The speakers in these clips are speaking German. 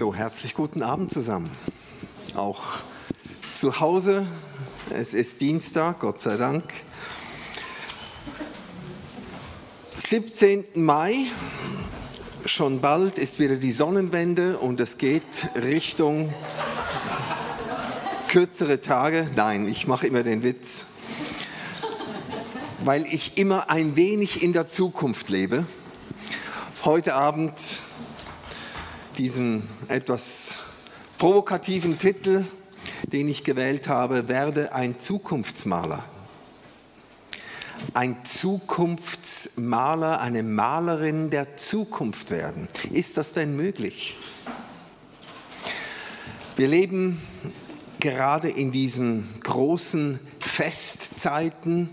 So, herzlich guten Abend zusammen. Auch zu Hause. Es ist Dienstag, Gott sei Dank. 17. Mai, schon bald ist wieder die Sonnenwende und es geht Richtung kürzere Tage. Nein, ich mache immer den Witz, weil ich immer ein wenig in der Zukunft lebe. Heute Abend diesen etwas provokativen Titel, den ich gewählt habe, werde ein Zukunftsmaler. Ein Zukunftsmaler, eine Malerin der Zukunft werden. Ist das denn möglich? Wir leben gerade in diesen großen Festzeiten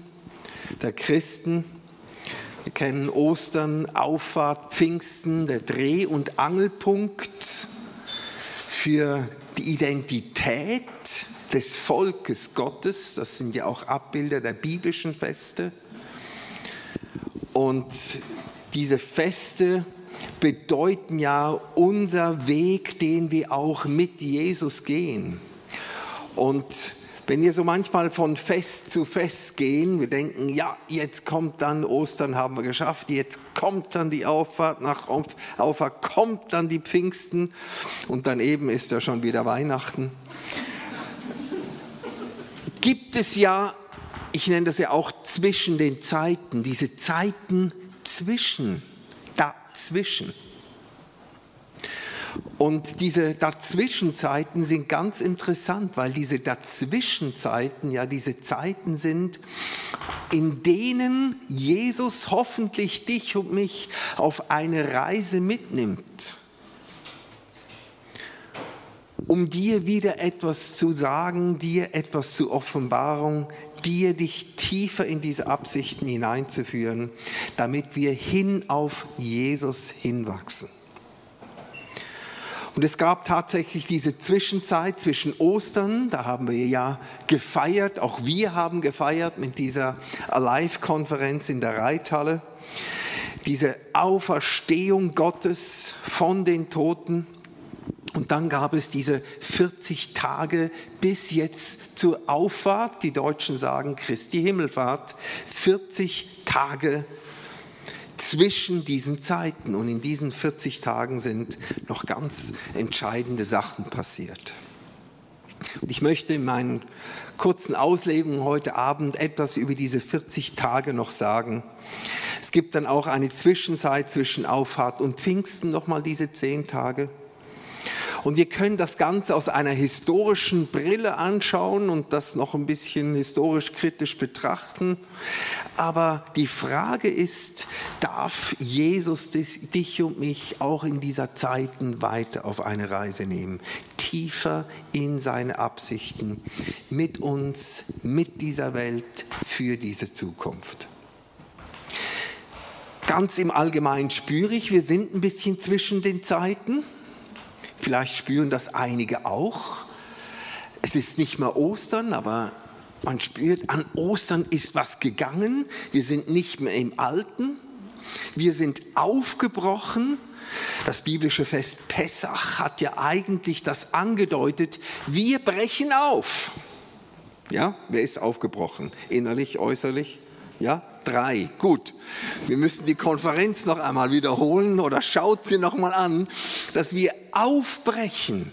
der Christen wir kennen Ostern, Auffahrt, Pfingsten, der Dreh- und Angelpunkt für die Identität des Volkes Gottes. Das sind ja auch Abbilder der biblischen Feste. Und diese Feste bedeuten ja unser Weg, den wir auch mit Jesus gehen. Und wenn wir so manchmal von Fest zu Fest gehen, wir denken, ja, jetzt kommt dann Ostern, haben wir geschafft, jetzt kommt dann die Auffahrt nach Auffahrt, kommt dann die Pfingsten und dann eben ist ja schon wieder Weihnachten. Gibt es ja, ich nenne das ja auch zwischen den Zeiten, diese Zeiten zwischen, dazwischen. Und diese Dazwischenzeiten sind ganz interessant, weil diese Dazwischenzeiten ja diese Zeiten sind, in denen Jesus hoffentlich dich und mich auf eine Reise mitnimmt, um dir wieder etwas zu sagen, dir etwas zu Offenbarung, dir dich tiefer in diese Absichten hineinzuführen, damit wir hin auf Jesus hinwachsen. Und es gab tatsächlich diese Zwischenzeit zwischen Ostern, da haben wir ja gefeiert, auch wir haben gefeiert mit dieser Alive-Konferenz in der Reithalle, diese Auferstehung Gottes von den Toten. Und dann gab es diese 40 Tage bis jetzt zur Auffahrt, die Deutschen sagen Christi Himmelfahrt, 40 Tage zwischen diesen Zeiten. Und in diesen 40 Tagen sind noch ganz entscheidende Sachen passiert. Und ich möchte in meinen kurzen Auslegungen heute Abend etwas über diese 40 Tage noch sagen. Es gibt dann auch eine Zwischenzeit zwischen Auffahrt und Pfingsten, nochmal diese zehn Tage. Und wir können das Ganze aus einer historischen Brille anschauen und das noch ein bisschen historisch kritisch betrachten. Aber die Frage ist, darf Jesus dich und mich auch in dieser Zeiten weiter auf eine Reise nehmen? Tiefer in seine Absichten mit uns, mit dieser Welt, für diese Zukunft. Ganz im Allgemeinen spüre ich, wir sind ein bisschen zwischen den Zeiten. Vielleicht spüren das einige auch. Es ist nicht mehr Ostern, aber man spürt, an Ostern ist was gegangen. Wir sind nicht mehr im Alten. Wir sind aufgebrochen. Das biblische Fest Pessach hat ja eigentlich das angedeutet, wir brechen auf. Ja, wer ist aufgebrochen? Innerlich, äußerlich? Ja, drei. Gut. Wir müssen die Konferenz noch einmal wiederholen oder schaut sie noch mal an, dass wir aufbrechen.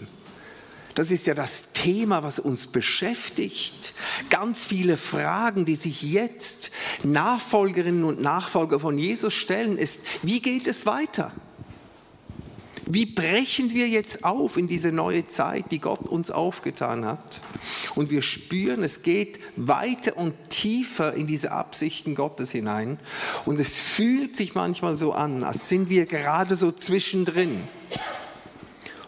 Das ist ja das Thema, was uns beschäftigt. Ganz viele Fragen, die sich jetzt Nachfolgerinnen und Nachfolger von Jesus stellen, ist, wie geht es weiter? Wie brechen wir jetzt auf in diese neue Zeit, die Gott uns aufgetan hat? Und wir spüren, es geht weiter und tiefer in diese Absichten Gottes hinein. Und es fühlt sich manchmal so an, als sind wir gerade so zwischendrin.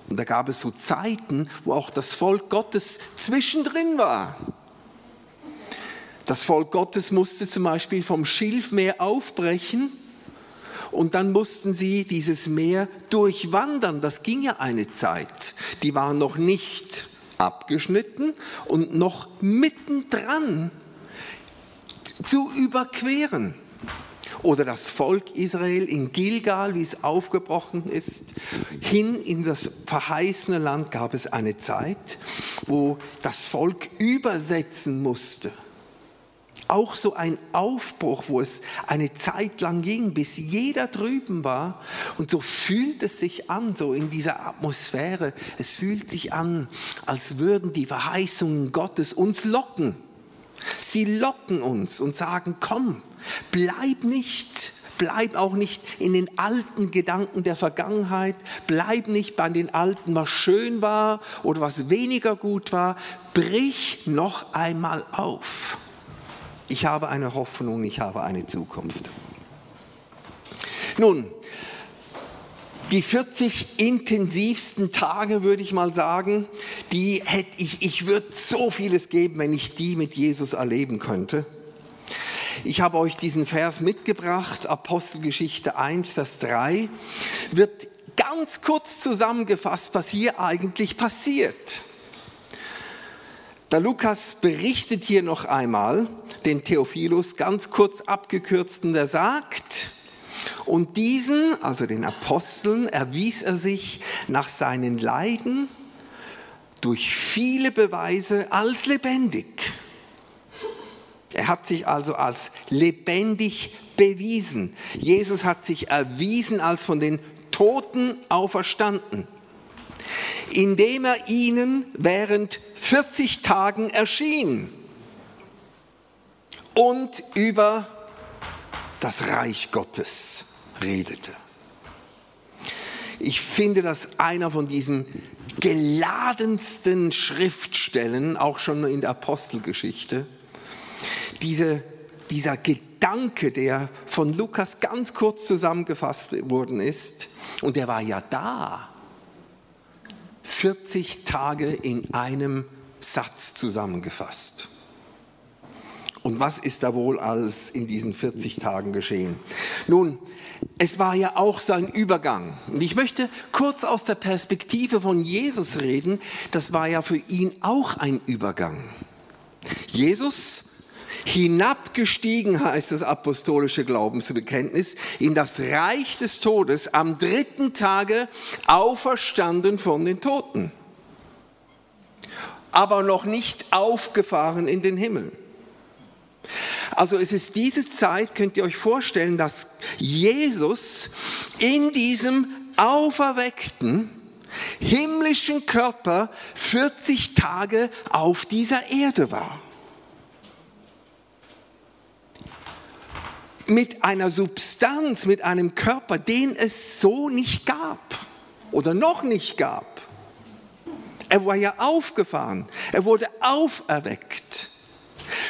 Und da gab es so Zeiten, wo auch das Volk Gottes zwischendrin war. Das Volk Gottes musste zum Beispiel vom Schilfmeer aufbrechen und dann mussten sie dieses Meer durchwandern. Das ging ja eine Zeit. Die waren noch nicht abgeschnitten und noch mittendran zu überqueren. oder das Volk Israel in Gilgal, wie es aufgebrochen ist, hin in das verheißene Land gab es eine Zeit, wo das Volk übersetzen musste auch so ein Aufbruch, wo es eine Zeit lang ging, bis jeder drüben war. Und so fühlt es sich an, so in dieser Atmosphäre. Es fühlt sich an, als würden die Verheißungen Gottes uns locken. Sie locken uns und sagen, komm, bleib nicht Bleib auch nicht in den alten Gedanken der Vergangenheit. Bleib nicht bei den alten, was schön war oder was weniger gut war. Brich noch einmal auf. Ich habe eine Hoffnung, ich habe eine Zukunft. Nun, die 40 intensivsten Tage, würde ich mal sagen, die hätte ich, ich würde so vieles geben, wenn ich die mit Jesus erleben könnte. Ich habe euch diesen Vers mitgebracht, Apostelgeschichte 1, Vers 3, wird ganz kurz zusammengefasst, was hier eigentlich passiert. Der Lukas berichtet hier noch einmal den Theophilus ganz kurz abgekürzt und er sagt, und diesen, also den Aposteln, erwies er sich nach seinen Leiden durch viele Beweise als lebendig. Er hat sich also als lebendig bewiesen. Jesus hat sich erwiesen als von den Toten auferstanden indem er ihnen während 40 Tagen erschien und über das Reich Gottes redete. Ich finde das einer von diesen geladensten Schriftstellen, auch schon in der Apostelgeschichte. Diese, dieser Gedanke, der von Lukas ganz kurz zusammengefasst worden ist, und der war ja da. 40 Tage in einem Satz zusammengefasst. Und was ist da wohl alles in diesen 40 Tagen geschehen? Nun, es war ja auch sein Übergang. Und ich möchte kurz aus der Perspektive von Jesus reden. Das war ja für ihn auch ein Übergang. Jesus hinabgestiegen heißt das apostolische Glaubensbekenntnis, in das Reich des Todes, am dritten Tage auferstanden von den Toten, aber noch nicht aufgefahren in den Himmel. Also es ist diese Zeit, könnt ihr euch vorstellen, dass Jesus in diesem auferweckten, himmlischen Körper 40 Tage auf dieser Erde war. mit einer Substanz, mit einem Körper, den es so nicht gab oder noch nicht gab. Er war ja aufgefahren, er wurde auferweckt.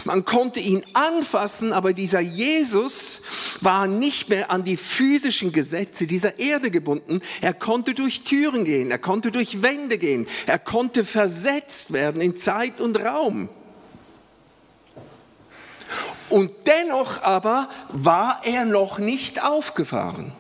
Man konnte ihn anfassen, aber dieser Jesus war nicht mehr an die physischen Gesetze dieser Erde gebunden. Er konnte durch Türen gehen, er konnte durch Wände gehen, er konnte versetzt werden in Zeit und Raum. Und dennoch aber war er noch nicht aufgefahren.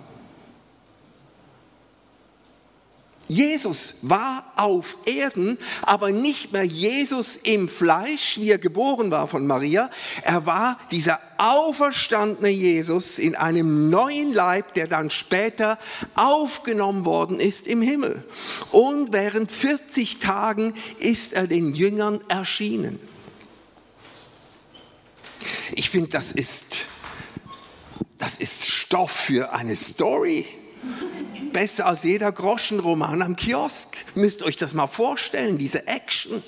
Jesus war auf Erden, aber nicht mehr Jesus im Fleisch, wie er geboren war von Maria. Er war dieser auferstandene Jesus in einem neuen Leib, der dann später aufgenommen worden ist im Himmel. Und während 40 Tagen ist er den Jüngern erschienen. Ich finde, das ist, das ist Stoff für eine Story. Besser als jeder Groschenroman am Kiosk. Müsst euch das mal vorstellen, diese Action.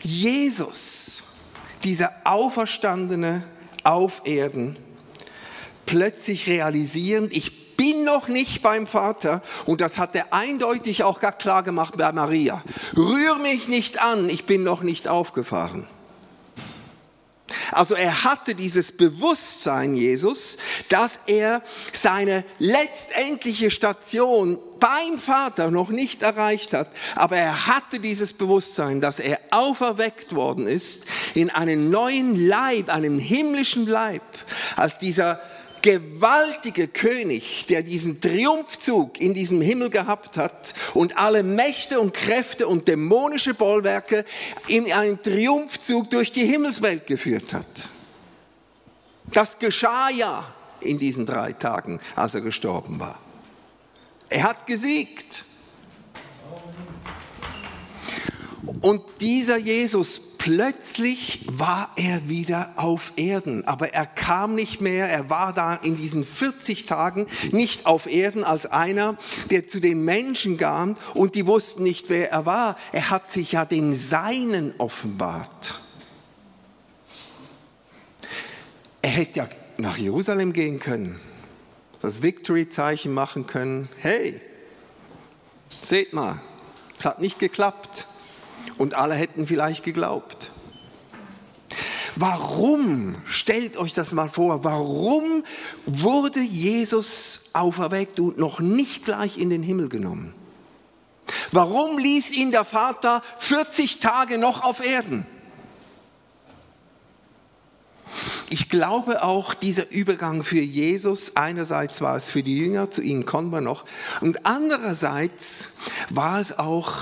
Jesus, dieser Auferstandene auf Erden, plötzlich realisierend, ich bin noch nicht beim Vater und das hat er eindeutig auch klar gemacht bei Maria. Rühr mich nicht an, ich bin noch nicht aufgefahren. Also er hatte dieses Bewusstsein, Jesus, dass er seine letztendliche Station beim Vater noch nicht erreicht hat, aber er hatte dieses Bewusstsein, dass er auferweckt worden ist in einen neuen Leib, einem himmlischen Leib, als dieser gewaltige König, der diesen Triumphzug in diesem Himmel gehabt hat und alle Mächte und Kräfte und dämonische Bollwerke in einen Triumphzug durch die Himmelswelt geführt hat. Das geschah ja in diesen drei Tagen, als er gestorben war. Er hat gesiegt. Und dieser Jesus, plötzlich war er wieder auf Erden, aber er kam nicht mehr, er war da in diesen 40 Tagen nicht auf Erden als einer, der zu den Menschen kam und die wussten nicht, wer er war. Er hat sich ja den Seinen offenbart. Er hätte ja nach Jerusalem gehen können, das Victory-Zeichen machen können. Hey, seht mal, es hat nicht geklappt und alle hätten vielleicht geglaubt. Warum, stellt euch das mal vor, warum wurde Jesus auferweckt und noch nicht gleich in den Himmel genommen? Warum ließ ihn der Vater 40 Tage noch auf Erden? Ich glaube auch, dieser Übergang für Jesus, einerseits war es für die Jünger, zu ihnen kommen wir noch, und andererseits war es auch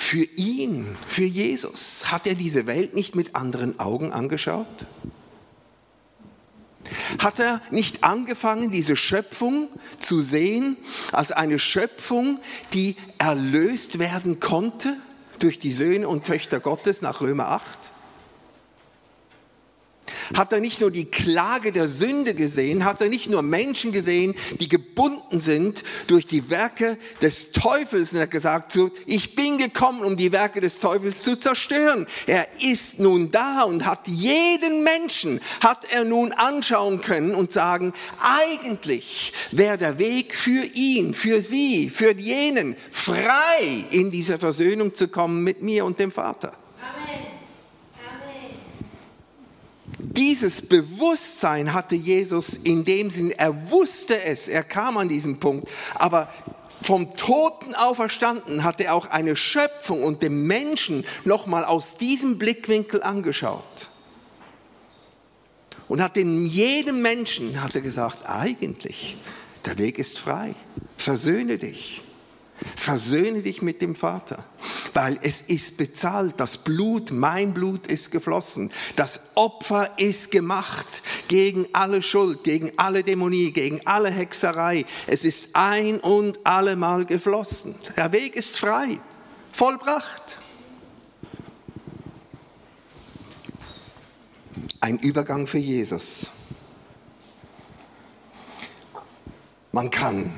für ihn, für Jesus, hat er diese Welt nicht mit anderen Augen angeschaut? Hat er nicht angefangen, diese Schöpfung zu sehen als eine Schöpfung, die erlöst werden konnte durch die Söhne und Töchter Gottes nach Römer 8? Hat er nicht nur die Klage der Sünde gesehen, hat er nicht nur Menschen gesehen, die gebunden sind durch die Werke des Teufels. Und er hat gesagt, ich bin gekommen, um die Werke des Teufels zu zerstören. Er ist nun da und hat jeden Menschen, hat er nun anschauen können und sagen, eigentlich wäre der Weg für ihn, für sie, für jenen frei in diese Versöhnung zu kommen mit mir und dem Vater. Dieses Bewusstsein hatte Jesus in dem Sinn, er wusste es, er kam an diesen Punkt, aber vom Toten auferstanden hat er auch eine Schöpfung und den Menschen nochmal aus diesem Blickwinkel angeschaut. Und hat in jedem Menschen, hat er gesagt, eigentlich, der Weg ist frei, versöhne dich. Versöhne dich mit dem Vater, weil es ist bezahlt. Das Blut, mein Blut ist geflossen. Das Opfer ist gemacht gegen alle Schuld, gegen alle Dämonie, gegen alle Hexerei. Es ist ein und allemal geflossen. Der Weg ist frei, vollbracht. Ein Übergang für Jesus. Man kann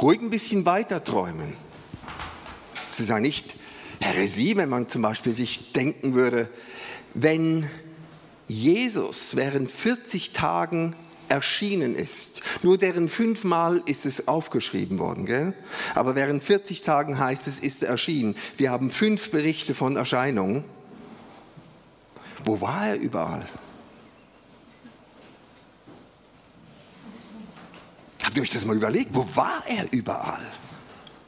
ruhig ein bisschen weiter träumen. Es ist ja nicht Häresie, wenn man zum Beispiel sich denken würde, wenn Jesus während 40 Tagen erschienen ist. Nur deren fünfmal ist es aufgeschrieben worden, gell? aber während 40 Tagen heißt es, ist er erschienen. Wir haben fünf Berichte von Erscheinungen. Wo war er überall? Habt ihr euch das mal überlegt? Wo war er überall?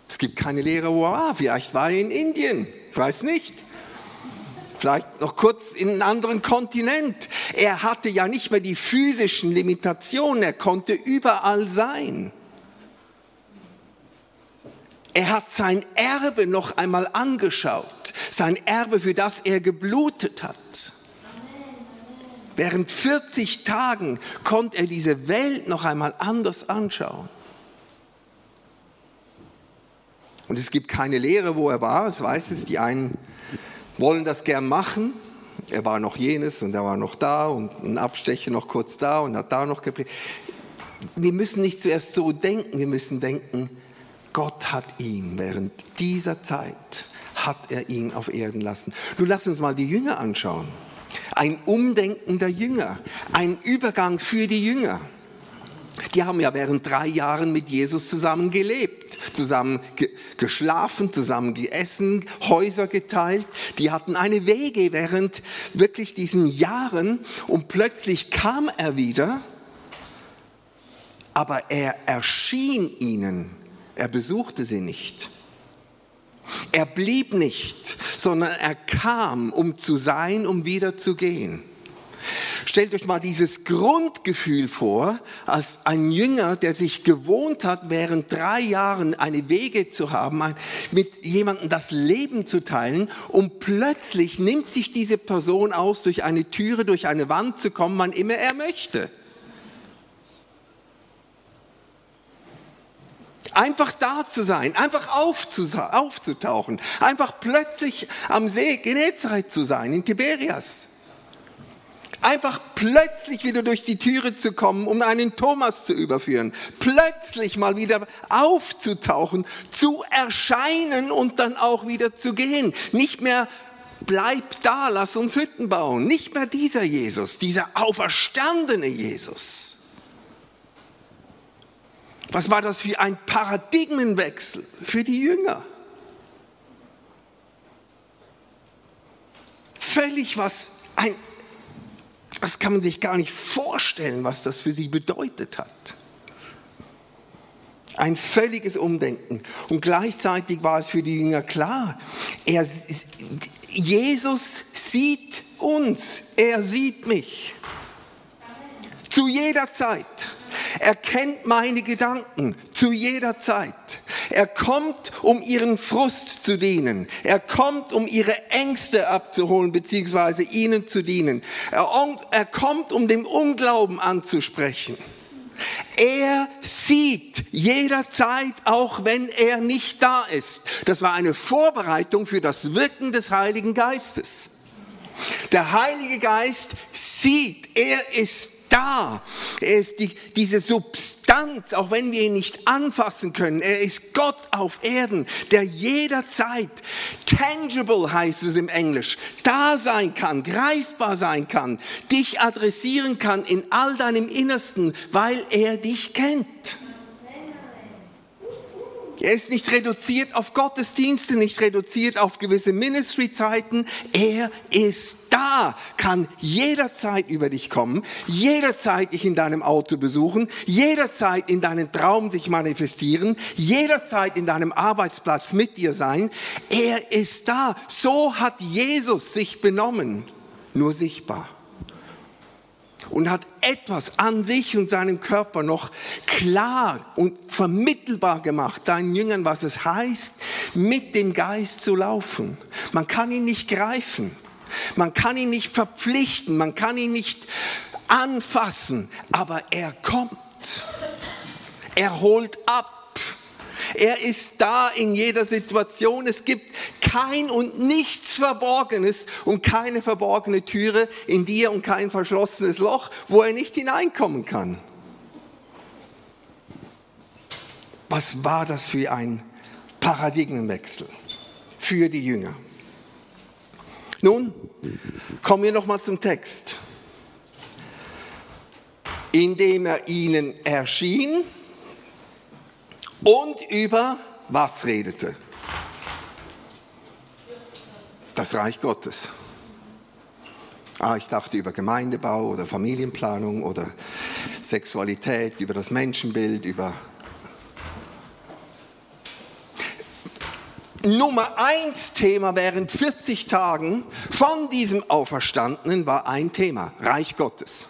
Es gibt keine Lehre, wo er war. Vielleicht war er in Indien. Ich weiß nicht. Vielleicht noch kurz in einem anderen Kontinent. Er hatte ja nicht mehr die physischen Limitationen. Er konnte überall sein. Er hat sein Erbe noch einmal angeschaut. Sein Erbe, für das er geblutet hat. Während 40 Tagen konnte er diese Welt noch einmal anders anschauen. Und es gibt keine Lehre, wo er war, es weiß es, die einen wollen das gern machen. Er war noch jenes und er war noch da und ein Abstecher noch kurz da und hat da noch gepredigt. Wir müssen nicht zuerst so denken, wir müssen denken, Gott hat ihn während dieser Zeit, hat er ihn auf Erden lassen. Nun lass uns mal die Jünger anschauen ein Umdenken der Jünger, ein Übergang für die Jünger. Die haben ja während drei Jahren mit Jesus zusammen gelebt, zusammen ge geschlafen, zusammen gegessen, Häuser geteilt. Die hatten eine Wege während wirklich diesen Jahren und plötzlich kam er wieder, aber er erschien ihnen, er besuchte sie nicht. Er blieb nicht, sondern er kam, um zu sein, um wieder zu gehen. Stellt euch mal dieses Grundgefühl vor, als ein Jünger, der sich gewohnt hat, während drei Jahren eine Wege zu haben, mit jemandem das Leben zu teilen und plötzlich nimmt sich diese Person aus, durch eine Türe, durch eine Wand zu kommen, wann immer er möchte. Einfach da zu sein, einfach aufzutauchen, einfach plötzlich am See Genezareth zu sein, in Tiberias. Einfach plötzlich wieder durch die Türe zu kommen, um einen Thomas zu überführen. Plötzlich mal wieder aufzutauchen, zu erscheinen und dann auch wieder zu gehen. Nicht mehr bleib da, lass uns Hütten bauen. Nicht mehr dieser Jesus, dieser auferstandene Jesus. Was war das für ein Paradigmenwechsel für die Jünger? Völlig was, ein, das kann man sich gar nicht vorstellen, was das für sie bedeutet hat. Ein völliges Umdenken. Und gleichzeitig war es für die Jünger klar, er, Jesus sieht uns, er sieht mich. Zu jeder Zeit. Er kennt meine Gedanken zu jeder Zeit. Er kommt, um ihren Frust zu dienen. Er kommt, um ihre Ängste abzuholen, beziehungsweise ihnen zu dienen. Er, kommt, um den Unglauben anzusprechen. Er sieht jederzeit, auch wenn er nicht da ist. Das war eine Vorbereitung für das Wirken des Heiligen Geistes. Der Heilige Geist sieht, er ist da. Er ist die, diese Substanz, auch wenn wir ihn nicht anfassen können. Er ist Gott auf Erden, der jederzeit tangible heißt es im Englisch, da sein kann, greifbar sein kann, dich adressieren kann in all deinem Innersten, weil er dich kennt. Er ist nicht reduziert auf Gottesdienste, nicht reduziert auf gewisse Ministry-Zeiten. Er ist da, kann jederzeit über dich kommen, jederzeit dich in deinem Auto besuchen, jederzeit in deinem Traum sich manifestieren, jederzeit in deinem Arbeitsplatz mit dir sein. Er ist da. So hat Jesus sich benommen, nur sichtbar und hat etwas an sich und seinem Körper noch klar und vermittelbar gemacht, deinen Jüngern, was es heißt, mit dem Geist zu laufen. Man kann ihn nicht greifen, man kann ihn nicht verpflichten, man kann ihn nicht anfassen, aber er kommt. Er holt ab. Er ist da in jeder Situation. Es gibt kein und nichts Verborgenes und keine verborgene Türe in dir und kein verschlossenes Loch, wo er nicht hineinkommen kann. Was war das für ein Paradigmenwechsel für die Jünger? Nun, kommen wir nochmal zum Text. Indem er ihnen erschien, und über was redete? Das Reich Gottes. Ah, ich dachte über Gemeindebau oder Familienplanung oder Sexualität, über das Menschenbild, über... Nummer eins Thema während 40 Tagen von diesem Auferstandenen war ein Thema, Reich Gottes.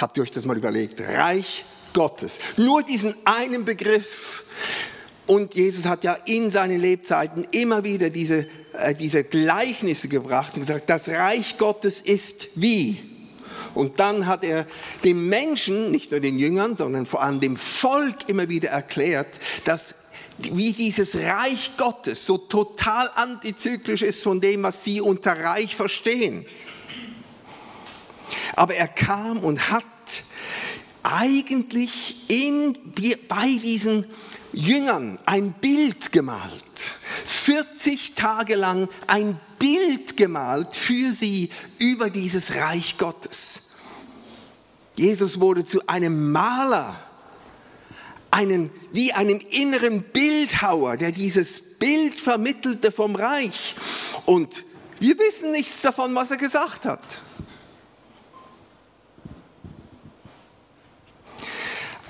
Habt ihr euch das mal überlegt? Reich Gottes. Nur diesen einen Begriff. Und Jesus hat ja in seinen Lebzeiten immer wieder diese, äh, diese Gleichnisse gebracht und gesagt, das Reich Gottes ist wie. Und dann hat er den Menschen, nicht nur den Jüngern, sondern vor allem dem Volk immer wieder erklärt, dass wie dieses Reich Gottes so total antizyklisch ist von dem, was sie unter Reich verstehen. Aber er kam und hat eigentlich in, bei diesen Jüngern ein Bild gemalt. 40 Tage lang ein Bild gemalt für sie über dieses Reich Gottes. Jesus wurde zu einem Maler, einen, wie einem inneren Bildhauer, der dieses Bild vermittelte vom Reich. Und wir wissen nichts davon, was er gesagt hat.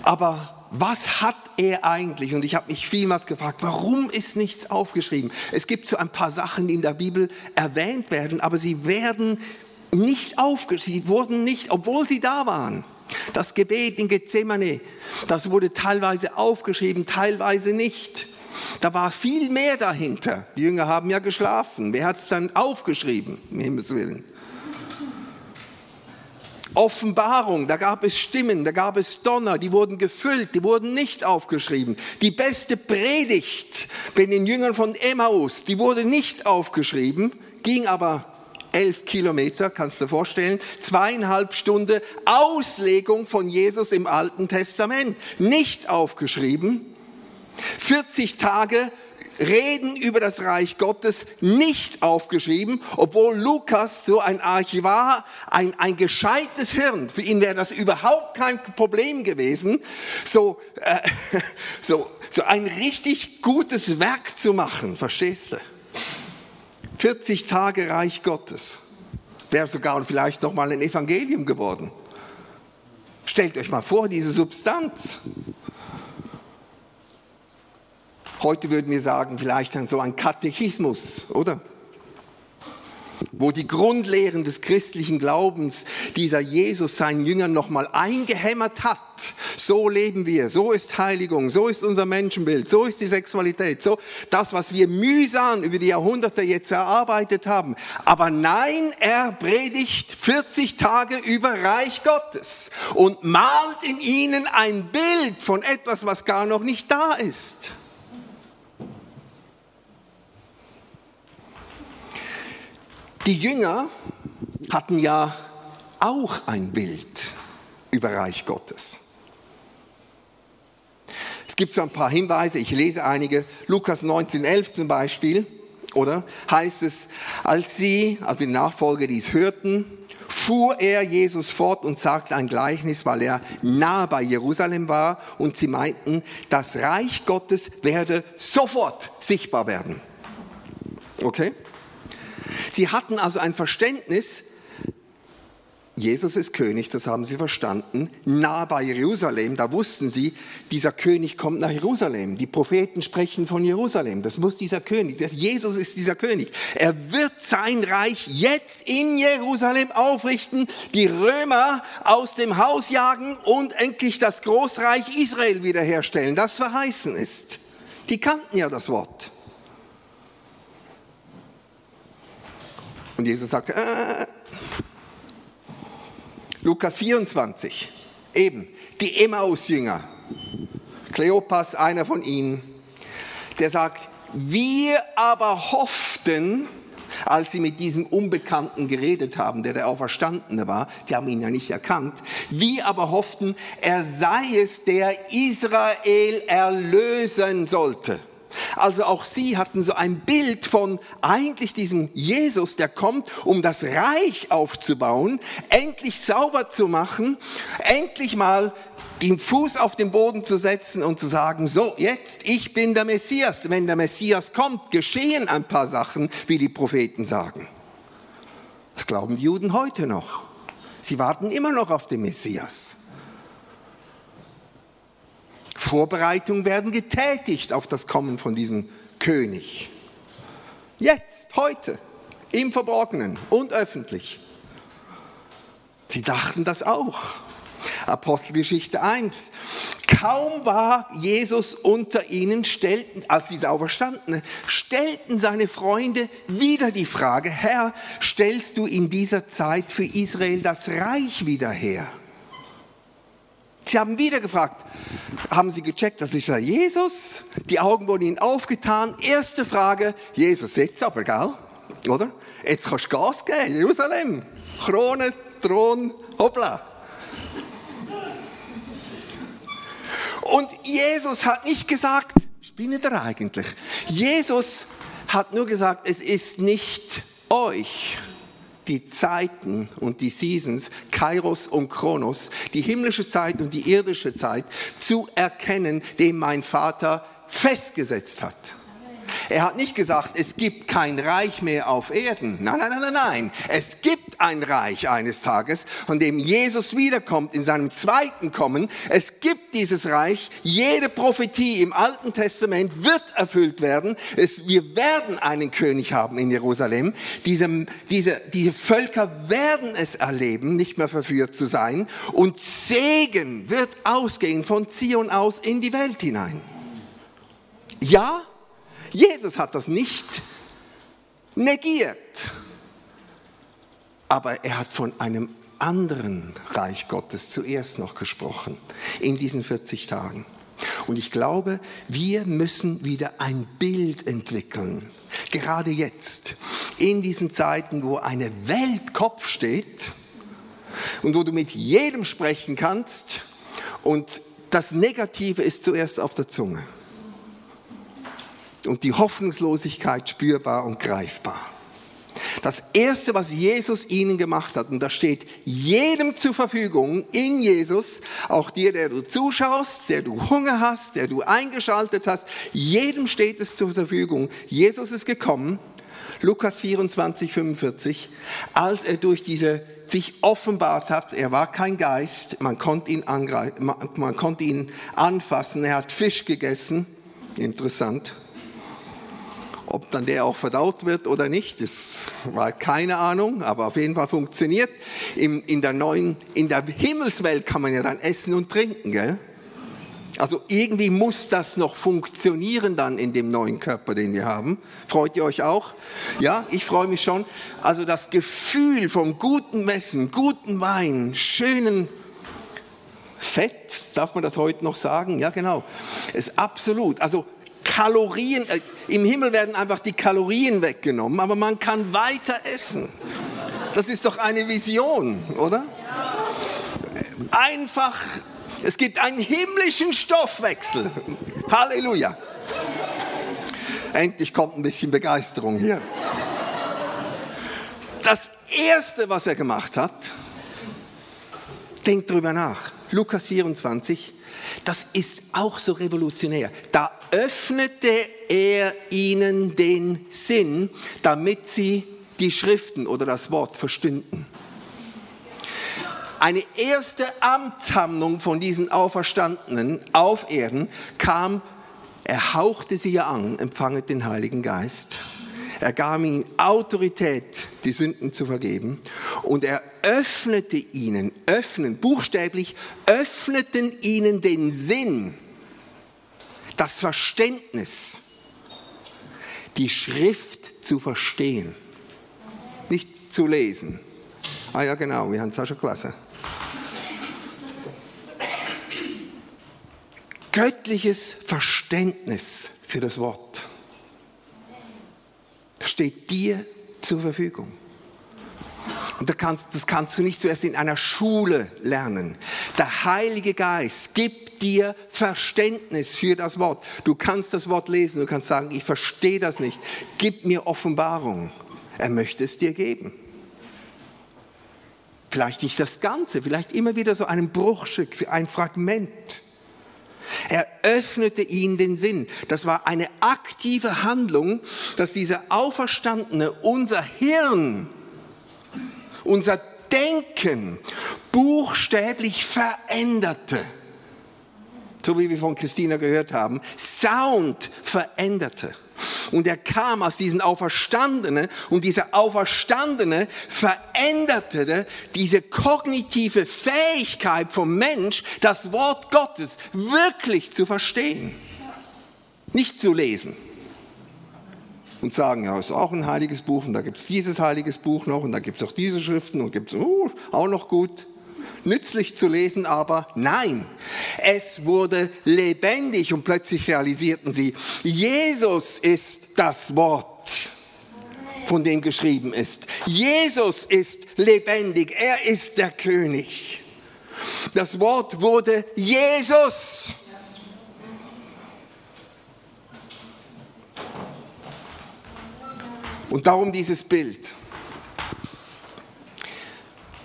Aber was hat er eigentlich? Und ich habe mich vielmals gefragt, warum ist nichts aufgeschrieben? Es gibt so ein paar Sachen, die in der Bibel erwähnt werden, aber sie werden nicht aufgeschrieben, sie wurden nicht, obwohl sie da waren. Das Gebet in Gethsemane, das wurde teilweise aufgeschrieben, teilweise nicht. Da war viel mehr dahinter. Die Jünger haben ja geschlafen. Wer hat es dann aufgeschrieben, um Himmels Willen? Offenbarung, da gab es Stimmen, da gab es Donner, die wurden gefüllt, die wurden nicht aufgeschrieben. Die beste Predigt bei den Jüngern von Emmaus, die wurde nicht aufgeschrieben, ging aber elf Kilometer, kannst du dir vorstellen, zweieinhalb Stunden Auslegung von Jesus im Alten Testament, nicht aufgeschrieben. 40 Tage Reden über das Reich Gottes nicht aufgeschrieben, obwohl Lukas so ein Archivar, ein, ein gescheites Hirn, für ihn wäre das überhaupt kein Problem gewesen, so, äh, so, so ein richtig gutes Werk zu machen, verstehst du? 40 Tage Reich Gottes. Wäre sogar vielleicht noch mal ein Evangelium geworden. Stellt euch mal vor, diese Substanz. Heute würden wir sagen, vielleicht so ein Katechismus, oder? Wo die Grundlehren des christlichen Glaubens dieser Jesus seinen Jüngern nochmal eingehämmert hat. So leben wir, so ist Heiligung, so ist unser Menschenbild, so ist die Sexualität, so das, was wir mühsam über die Jahrhunderte jetzt erarbeitet haben. Aber nein, er predigt 40 Tage über Reich Gottes und malt in ihnen ein Bild von etwas, was gar noch nicht da ist. Die Jünger hatten ja auch ein Bild über Reich Gottes. Es gibt so ein paar Hinweise, ich lese einige. Lukas 19,11 zum Beispiel, oder? Heißt es, als sie, also die Nachfolger dies hörten, fuhr er Jesus fort und sagte ein Gleichnis, weil er nah bei Jerusalem war und sie meinten, das Reich Gottes werde sofort sichtbar werden. Okay? Sie hatten also ein Verständnis, Jesus ist König, das haben sie verstanden, nah bei Jerusalem, da wussten sie, dieser König kommt nach Jerusalem. Die Propheten sprechen von Jerusalem, das muss dieser König, das Jesus ist dieser König. Er wird sein Reich jetzt in Jerusalem aufrichten, die Römer aus dem Haus jagen und endlich das Großreich Israel wiederherstellen, das verheißen ist. Die kannten ja das Wort. Und Jesus sagte, äh, Lukas 24, eben, die Emmaus-Jünger, Kleopas, einer von ihnen, der sagt, wir aber hofften, als sie mit diesem Unbekannten geredet haben, der der Auferstandene war, die haben ihn ja nicht erkannt, wir aber hofften, er sei es, der Israel erlösen sollte. Also auch sie hatten so ein Bild von eigentlich diesem Jesus, der kommt, um das Reich aufzubauen, endlich sauber zu machen, endlich mal den Fuß auf den Boden zu setzen und zu sagen, so jetzt, ich bin der Messias. Wenn der Messias kommt, geschehen ein paar Sachen, wie die Propheten sagen. Das glauben die Juden heute noch. Sie warten immer noch auf den Messias. Vorbereitungen werden getätigt auf das Kommen von diesem König. Jetzt, heute, im Verborgenen und öffentlich. Sie dachten das auch. Apostelgeschichte 1. Kaum war Jesus unter ihnen, stellten, als sie Auferstandene, stellten seine Freunde wieder die Frage, Herr, stellst du in dieser Zeit für Israel das Reich wieder her? Sie haben wieder gefragt, haben Sie gecheckt, das ist ja Jesus? Die Augen wurden ihnen aufgetan. Erste Frage, Jesus, jetzt aber, gell? Oder? Jetzt kannst du Gas geben, Jerusalem. Krone, Thron, hoppla. Und Jesus hat nicht gesagt, spinnet er eigentlich? Jesus hat nur gesagt, es ist nicht euch die Zeiten und die Seasons, Kairos und Kronos, die himmlische Zeit und die irdische Zeit zu erkennen, dem mein Vater festgesetzt hat. Er hat nicht gesagt, es gibt kein Reich mehr auf Erden. Nein, nein, nein, nein, nein. Es gibt ein Reich eines Tages, von dem Jesus wiederkommt in seinem zweiten Kommen. Es gibt dieses Reich. Jede Prophetie im Alten Testament wird erfüllt werden. Es, wir werden einen König haben in Jerusalem. Diese, diese, diese Völker werden es erleben, nicht mehr verführt zu sein. Und Segen wird ausgehen von Zion aus in die Welt hinein. Ja, Jesus hat das nicht negiert. Aber er hat von einem anderen Reich Gottes zuerst noch gesprochen in diesen 40 Tagen. Und ich glaube, wir müssen wieder ein Bild entwickeln, gerade jetzt, in diesen Zeiten, wo eine Welt Kopf steht und wo du mit jedem sprechen kannst und das Negative ist zuerst auf der Zunge und die Hoffnungslosigkeit spürbar und greifbar. Das Erste, was Jesus ihnen gemacht hat, und das steht jedem zur Verfügung in Jesus, auch dir, der du zuschaust, der du Hunger hast, der du eingeschaltet hast, jedem steht es zur Verfügung. Jesus ist gekommen, Lukas 24, 45, als er durch diese sich offenbart hat, er war kein Geist, man konnte ihn, man konnte ihn anfassen, er hat Fisch gegessen, interessant, ob dann der auch verdaut wird oder nicht, das war keine Ahnung, aber auf jeden Fall funktioniert. In, in, der neuen, in der Himmelswelt kann man ja dann essen und trinken, gell? Also irgendwie muss das noch funktionieren dann in dem neuen Körper, den wir haben. Freut ihr euch auch? Ja, ich freue mich schon. Also das Gefühl vom guten Messen, guten Wein, schönen Fett, darf man das heute noch sagen? Ja, genau. Ist absolut. Also Kalorien, äh, im Himmel werden einfach die Kalorien weggenommen, aber man kann weiter essen. Das ist doch eine Vision, oder? Einfach, es gibt einen himmlischen Stoffwechsel. Halleluja. Endlich kommt ein bisschen Begeisterung hier. Das Erste, was er gemacht hat, denkt drüber nach. Lukas 24, das ist auch so revolutionär. Da öffnete er ihnen den Sinn, damit sie die Schriften oder das Wort verstünden. Eine erste Amtshandlung von diesen Auferstandenen auf Erden kam, er hauchte sie an, empfanget den Heiligen Geist. Er gab ihnen Autorität, die Sünden zu vergeben. Und er öffnete ihnen, öffnen, buchstäblich, öffneten ihnen den Sinn, das Verständnis, die Schrift zu verstehen, nicht zu lesen. Ah ja, genau, wir haben es auch schon gelesen. Göttliches Verständnis für das Wort steht dir zur Verfügung. Und das kannst du nicht zuerst in einer Schule lernen. Der Heilige Geist gibt dir Verständnis für das Wort. Du kannst das Wort lesen, du kannst sagen, ich verstehe das nicht. Gib mir Offenbarung. Er möchte es dir geben. Vielleicht nicht das Ganze, vielleicht immer wieder so ein Bruchstück, ein Fragment. Er öffnete ihnen den Sinn. Das war eine aktive Handlung, dass dieser Auferstandene unser Hirn, unser Denken buchstäblich veränderte. So wie wir von Christina gehört haben, Sound veränderte. Und er kam aus diesen Auferstandenen und dieser Auferstandene veränderte diese kognitive Fähigkeit vom Mensch, das Wort Gottes wirklich zu verstehen. Nicht zu lesen und sagen, ja, ist auch ein heiliges Buch und da gibt es dieses heiliges Buch noch und da gibt es auch diese Schriften und gibt es oh, auch noch gut nützlich zu lesen, aber nein, es wurde lebendig und plötzlich realisierten sie, Jesus ist das Wort von dem geschrieben ist. Jesus ist lebendig, er ist der König. Das Wort wurde Jesus. Und darum dieses Bild.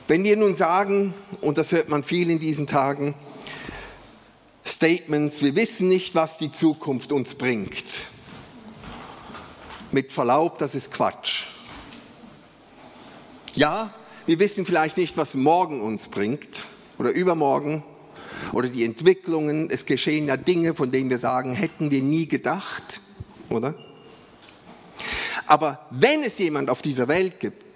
Wenn wir nun sagen, und das hört man viel in diesen Tagen, Statements, wir wissen nicht, was die Zukunft uns bringt. Mit Verlaub, das ist Quatsch. Ja, wir wissen vielleicht nicht, was morgen uns bringt oder übermorgen oder die Entwicklungen. Es geschehen ja Dinge, von denen wir sagen, hätten wir nie gedacht, oder? Aber wenn es jemand auf dieser Welt gibt,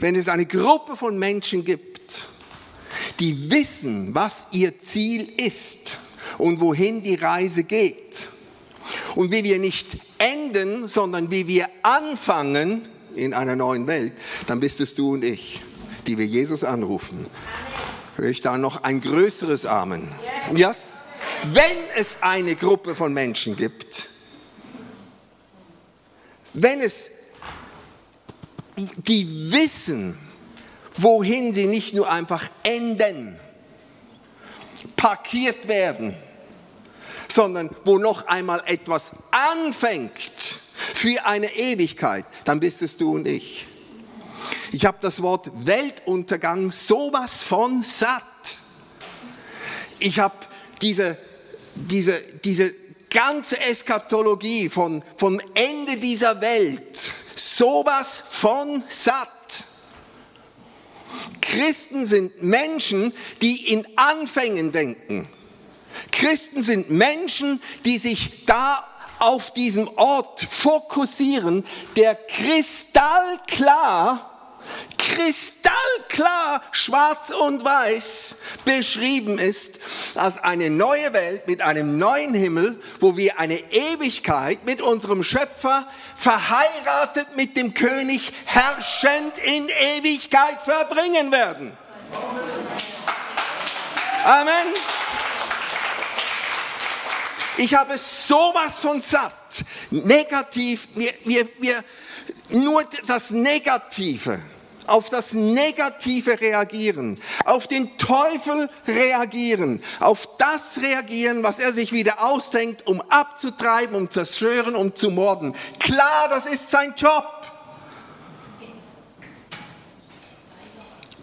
wenn es eine Gruppe von Menschen gibt, die wissen, was ihr Ziel ist und wohin die Reise geht und wie wir nicht enden, sondern wie wir anfangen in einer neuen Welt, dann bist es du und ich, die wir Jesus anrufen. Höre ich da noch ein größeres Amen? Ja? Wenn es eine Gruppe von Menschen gibt, wenn es die wissen, wohin sie nicht nur einfach enden, parkiert werden, sondern wo noch einmal etwas anfängt für eine Ewigkeit, dann bist es du und ich. Ich habe das Wort Weltuntergang sowas von satt. Ich habe diese, diese, diese ganze Eskatologie von, vom Ende dieser Welt sowas von satt. Christen sind Menschen, die in Anfängen denken. Christen sind Menschen, die sich da auf diesem Ort fokussieren, der kristallklar kristallklar schwarz und weiß beschrieben ist als eine neue Welt mit einem neuen Himmel, wo wir eine Ewigkeit mit unserem Schöpfer verheiratet mit dem König herrschend in Ewigkeit verbringen werden. Amen. Ich habe sowas von satt. Negativ, wir, wir, wir, nur das Negative auf das Negative reagieren, auf den Teufel reagieren, auf das reagieren, was er sich wieder ausdenkt, um abzutreiben, um zu zerstören, um zu morden. Klar, das ist sein Job.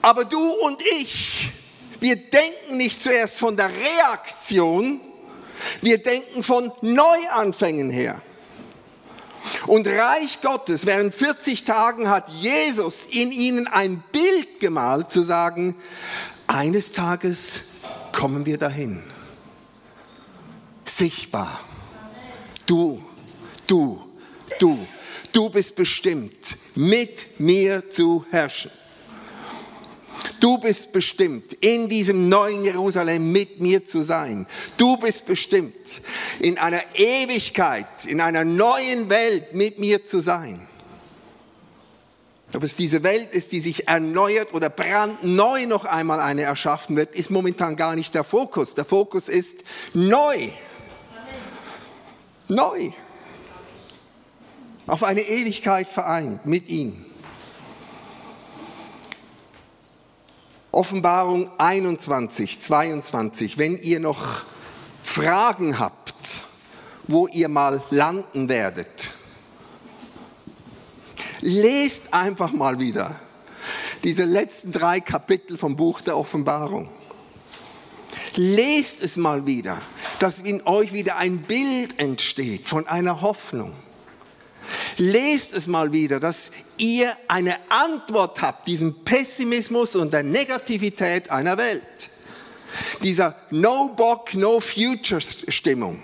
Aber du und ich, wir denken nicht zuerst von der Reaktion, wir denken von Neuanfängen her. Und Reich Gottes, während 40 Tagen hat Jesus in ihnen ein Bild gemalt, zu sagen, eines Tages kommen wir dahin. Sichtbar. Du, du, du, du bist bestimmt, mit mir zu herrschen. Du bist bestimmt, in diesem neuen Jerusalem mit mir zu sein. Du bist bestimmt, in einer Ewigkeit, in einer neuen Welt mit mir zu sein. Ob es diese Welt ist, die sich erneuert oder brandneu noch einmal eine erschaffen wird, ist momentan gar nicht der Fokus. Der Fokus ist neu. Neu. Auf eine Ewigkeit vereint mit ihm. Offenbarung 21, 22, wenn ihr noch Fragen habt, wo ihr mal landen werdet, lest einfach mal wieder diese letzten drei Kapitel vom Buch der Offenbarung. Lest es mal wieder, dass in euch wieder ein Bild entsteht von einer Hoffnung. Lest es mal wieder, dass ihr eine Antwort habt, diesem Pessimismus und der Negativität einer Welt. Dieser No-Bock, No-Future-Stimmung.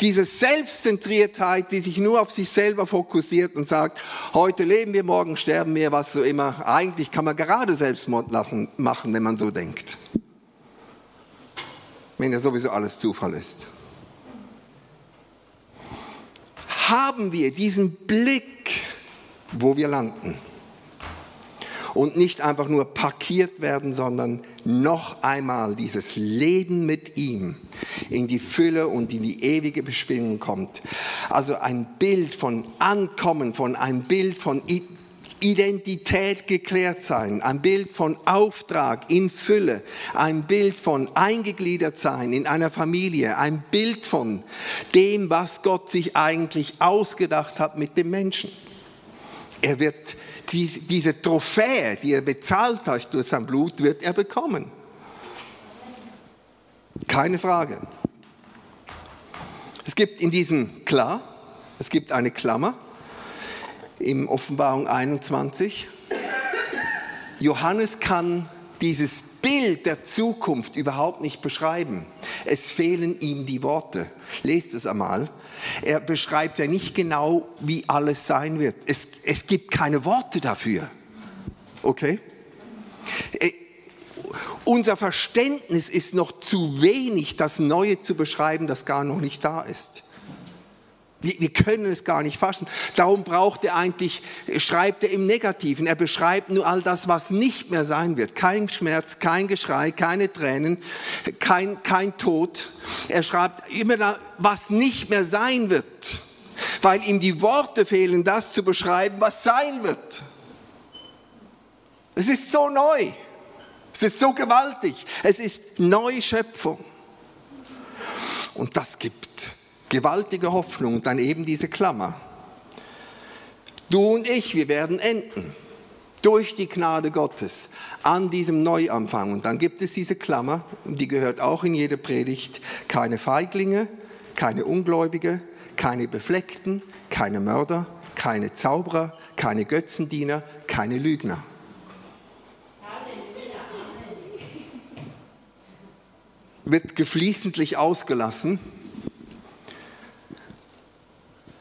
Diese Selbstzentriertheit, die sich nur auf sich selber fokussiert und sagt, heute leben wir, morgen sterben wir, was so immer. Eigentlich kann man gerade Selbstmord machen, wenn man so denkt. Wenn ja sowieso alles Zufall ist haben wir diesen Blick, wo wir landen. Und nicht einfach nur parkiert werden, sondern noch einmal dieses Leben mit ihm in die Fülle und in die ewige Bestimmung kommt. Also ein Bild von Ankommen, von ein Bild von Identität geklärt sein, ein Bild von Auftrag in Fülle, ein Bild von eingegliedert sein in einer Familie, ein Bild von dem, was Gott sich eigentlich ausgedacht hat mit dem Menschen. Er wird diese, Trophäe, die er bezahlt hat durch sein Blut, wird er bekommen. Keine Frage. Es gibt in diesem klar, es gibt eine Klammer, im Offenbarung 21. Johannes kann dieses Bild der Zukunft überhaupt nicht beschreiben. Es fehlen ihm die Worte. Lest es einmal. Er beschreibt ja nicht genau, wie alles sein wird. Es, es gibt keine Worte dafür. Okay? Äh, unser Verständnis ist noch zu wenig, das Neue zu beschreiben, das gar noch nicht da ist. Wir, wir, können es gar nicht fassen. Darum braucht er eigentlich, schreibt er im Negativen. Er beschreibt nur all das, was nicht mehr sein wird. Kein Schmerz, kein Geschrei, keine Tränen, kein, kein Tod. Er schreibt immer, was nicht mehr sein wird, weil ihm die Worte fehlen, das zu beschreiben, was sein wird. Es ist so neu. Es ist so gewaltig. Es ist Neuschöpfung. Und das gibt gewaltige Hoffnung. Und dann eben diese Klammer. Du und ich, wir werden enden durch die Gnade Gottes an diesem Neuanfang. Und dann gibt es diese Klammer, die gehört auch in jede Predigt, keine Feiglinge, keine Ungläubige, keine Befleckten, keine Mörder, keine Zauberer, keine Götzendiener, keine Lügner. Wird gefließentlich ausgelassen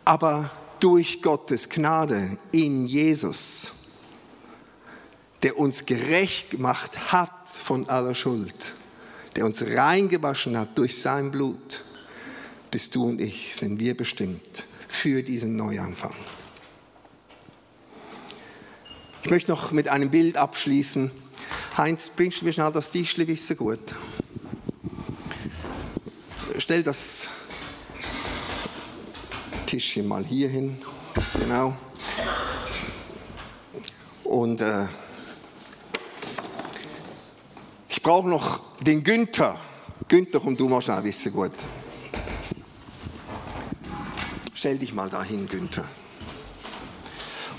aber durch Gottes Gnade in Jesus, der uns gerecht gemacht hat von aller Schuld, der uns reingewaschen hat durch sein Blut, bist du und ich, sind wir bestimmt für diesen Neuanfang. Ich möchte noch mit einem Bild abschließen. Heinz, bringst du mir schnell das Tischli, wissen gut. Stell das Tischchen mal hier hin. Genau. Und äh, ich brauche noch den Günther. Günther, komm du mal schnell, wissen gut. Stell dich mal dahin, Günther.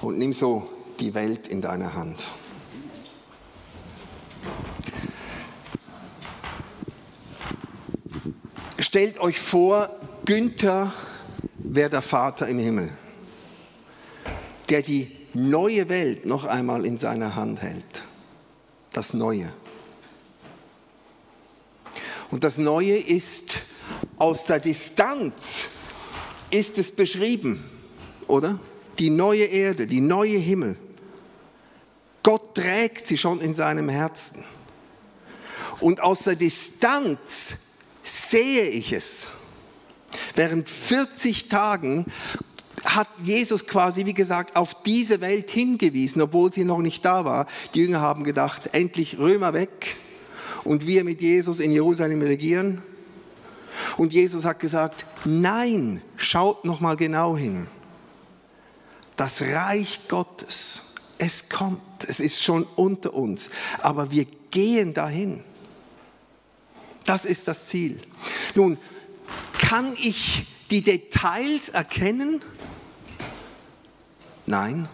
Und nimm so die Welt in deine Hand. Stellt euch vor, Günther wäre der Vater im Himmel, der die neue Welt noch einmal in seiner Hand hält. Das Neue. Und das Neue ist aus der Distanz, ist es beschrieben, oder? Die neue Erde, die neue Himmel. Gott trägt sie schon in seinem Herzen. Und aus der Distanz sehe ich es. Während 40 Tagen hat Jesus quasi, wie gesagt, auf diese Welt hingewiesen, obwohl sie noch nicht da war. Die Jünger haben gedacht, endlich Römer weg und wir mit Jesus in Jerusalem regieren. Und Jesus hat gesagt, nein, schaut noch mal genau hin. Das Reich Gottes, es kommt, es ist schon unter uns, aber wir gehen dahin. Das ist das Ziel. Nun, kann ich die Details erkennen? Nein.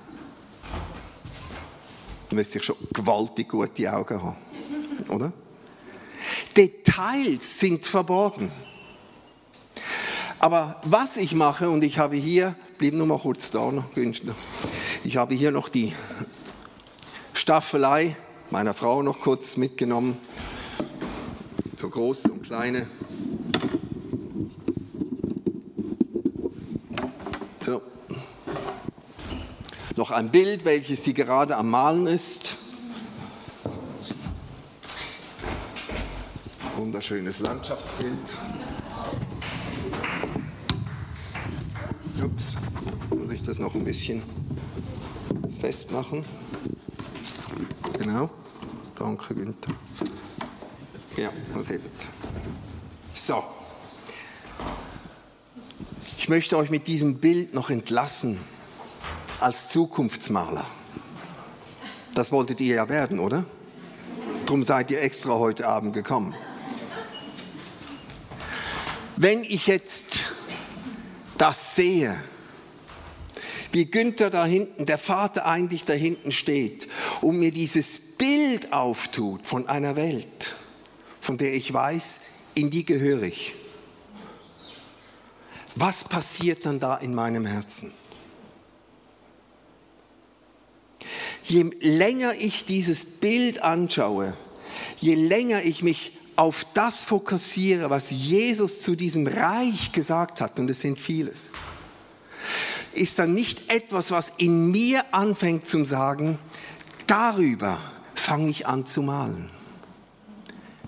Du müsst ich schon gewaltig gute Augen haben, oder? Details sind verborgen. Aber was ich mache, und ich habe hier, blieb nur mal kurz da noch, ich habe hier noch die Staffelei meiner Frau noch kurz mitgenommen, so große und kleine. Noch ein Bild, welches sie gerade am Malen ist. Wunderschönes Landschaftsbild. Ups, muss ich das noch ein bisschen festmachen. Genau, danke Günther. Ja, das hilft. So. Ich möchte euch mit diesem Bild noch entlassen als Zukunftsmaler. Das wolltet ihr ja werden, oder? Darum seid ihr extra heute Abend gekommen. Wenn ich jetzt das sehe, wie Günther da hinten, der Vater eigentlich da hinten steht und mir dieses Bild auftut von einer Welt, von der ich weiß, in die gehöre ich. Was passiert dann da in meinem Herzen? Je länger ich dieses Bild anschaue, je länger ich mich auf das fokussiere, was Jesus zu diesem Reich gesagt hat, und es sind vieles, ist dann nicht etwas, was in mir anfängt zu sagen, darüber fange ich an zu malen.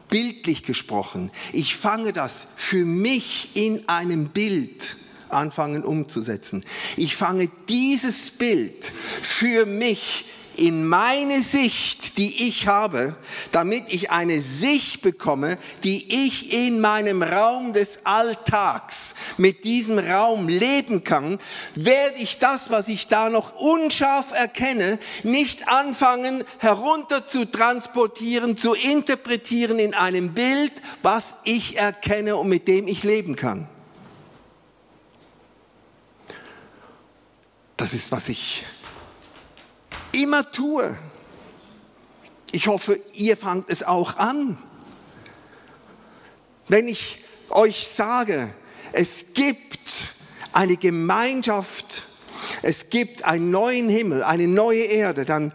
Bildlich gesprochen, ich fange das für mich in einem Bild anfangen umzusetzen. Ich fange dieses Bild für mich in meine Sicht, die ich habe, damit ich eine Sicht bekomme, die ich in meinem Raum des Alltags mit diesem Raum leben kann, werde ich das, was ich da noch unscharf erkenne, nicht anfangen herunter zu transportieren, zu interpretieren in einem Bild, was ich erkenne und mit dem ich leben kann. Das ist, was ich immer tue. Ich hoffe, ihr fangt es auch an. Wenn ich euch sage, es gibt eine Gemeinschaft, es gibt einen neuen Himmel, eine neue Erde, dann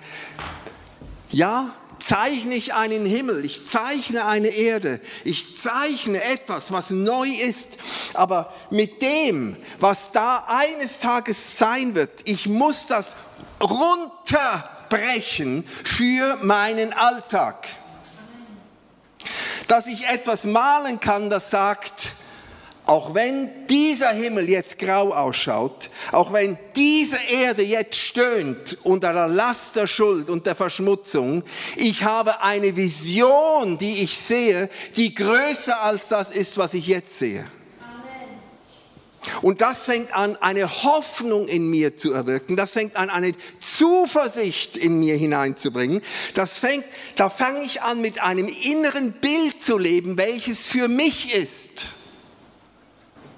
ja, zeichne ich einen Himmel, ich zeichne eine Erde, ich zeichne etwas, was neu ist, aber mit dem, was da eines Tages sein wird, ich muss das runterbrechen für meinen Alltag. Dass ich etwas malen kann, das sagt, auch wenn dieser Himmel jetzt grau ausschaut, auch wenn diese Erde jetzt stöhnt unter der Last der Schuld und der Verschmutzung, ich habe eine Vision, die ich sehe, die größer als das ist, was ich jetzt sehe. Und das fängt an, eine Hoffnung in mir zu erwirken. Das fängt an, eine Zuversicht in mir hineinzubringen. Das fängt, da fange ich an, mit einem inneren Bild zu leben, welches für mich ist.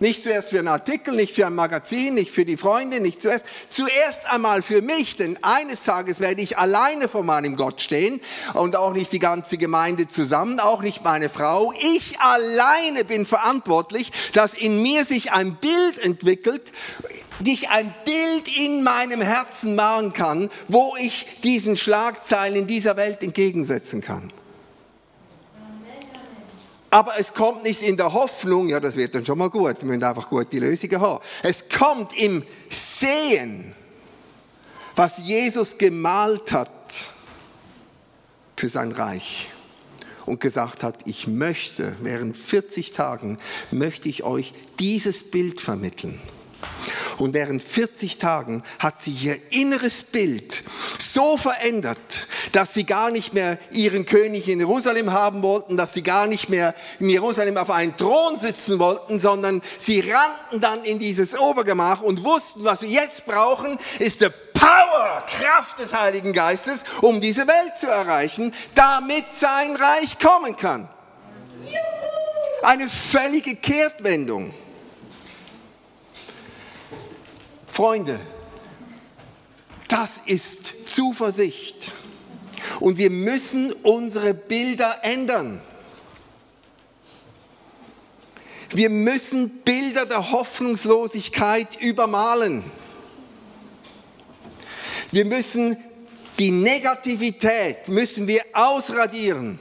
Nicht zuerst für einen Artikel, nicht für ein Magazin, nicht für die Freunde, nicht zuerst. Zuerst einmal für mich, denn eines Tages werde ich alleine vor meinem Gott stehen und auch nicht die ganze Gemeinde zusammen, auch nicht meine Frau. Ich alleine bin verantwortlich, dass in mir sich ein Bild entwickelt, dich ein Bild in meinem Herzen machen kann, wo ich diesen Schlagzeilen in dieser Welt entgegensetzen kann. Aber es kommt nicht in der Hoffnung, ja, das wird dann schon mal gut, wir müssen einfach gute Lösungen haben. Es kommt im Sehen, was Jesus gemalt hat für sein Reich und gesagt hat, ich möchte, während 40 Tagen möchte ich euch dieses Bild vermitteln. Und während 40 Tagen hat sie ihr inneres Bild so verändert, dass sie gar nicht mehr ihren König in Jerusalem haben wollten, dass sie gar nicht mehr in Jerusalem auf einen Thron sitzen wollten, sondern sie rannten dann in dieses Obergemach und wussten, was wir jetzt brauchen, ist der Power, Kraft des Heiligen Geistes, um diese Welt zu erreichen, damit sein Reich kommen kann. Eine völlige Kehrtwendung. Freunde, das ist Zuversicht. Und wir müssen unsere Bilder ändern. Wir müssen Bilder der Hoffnungslosigkeit übermalen. Wir müssen die Negativität müssen wir ausradieren.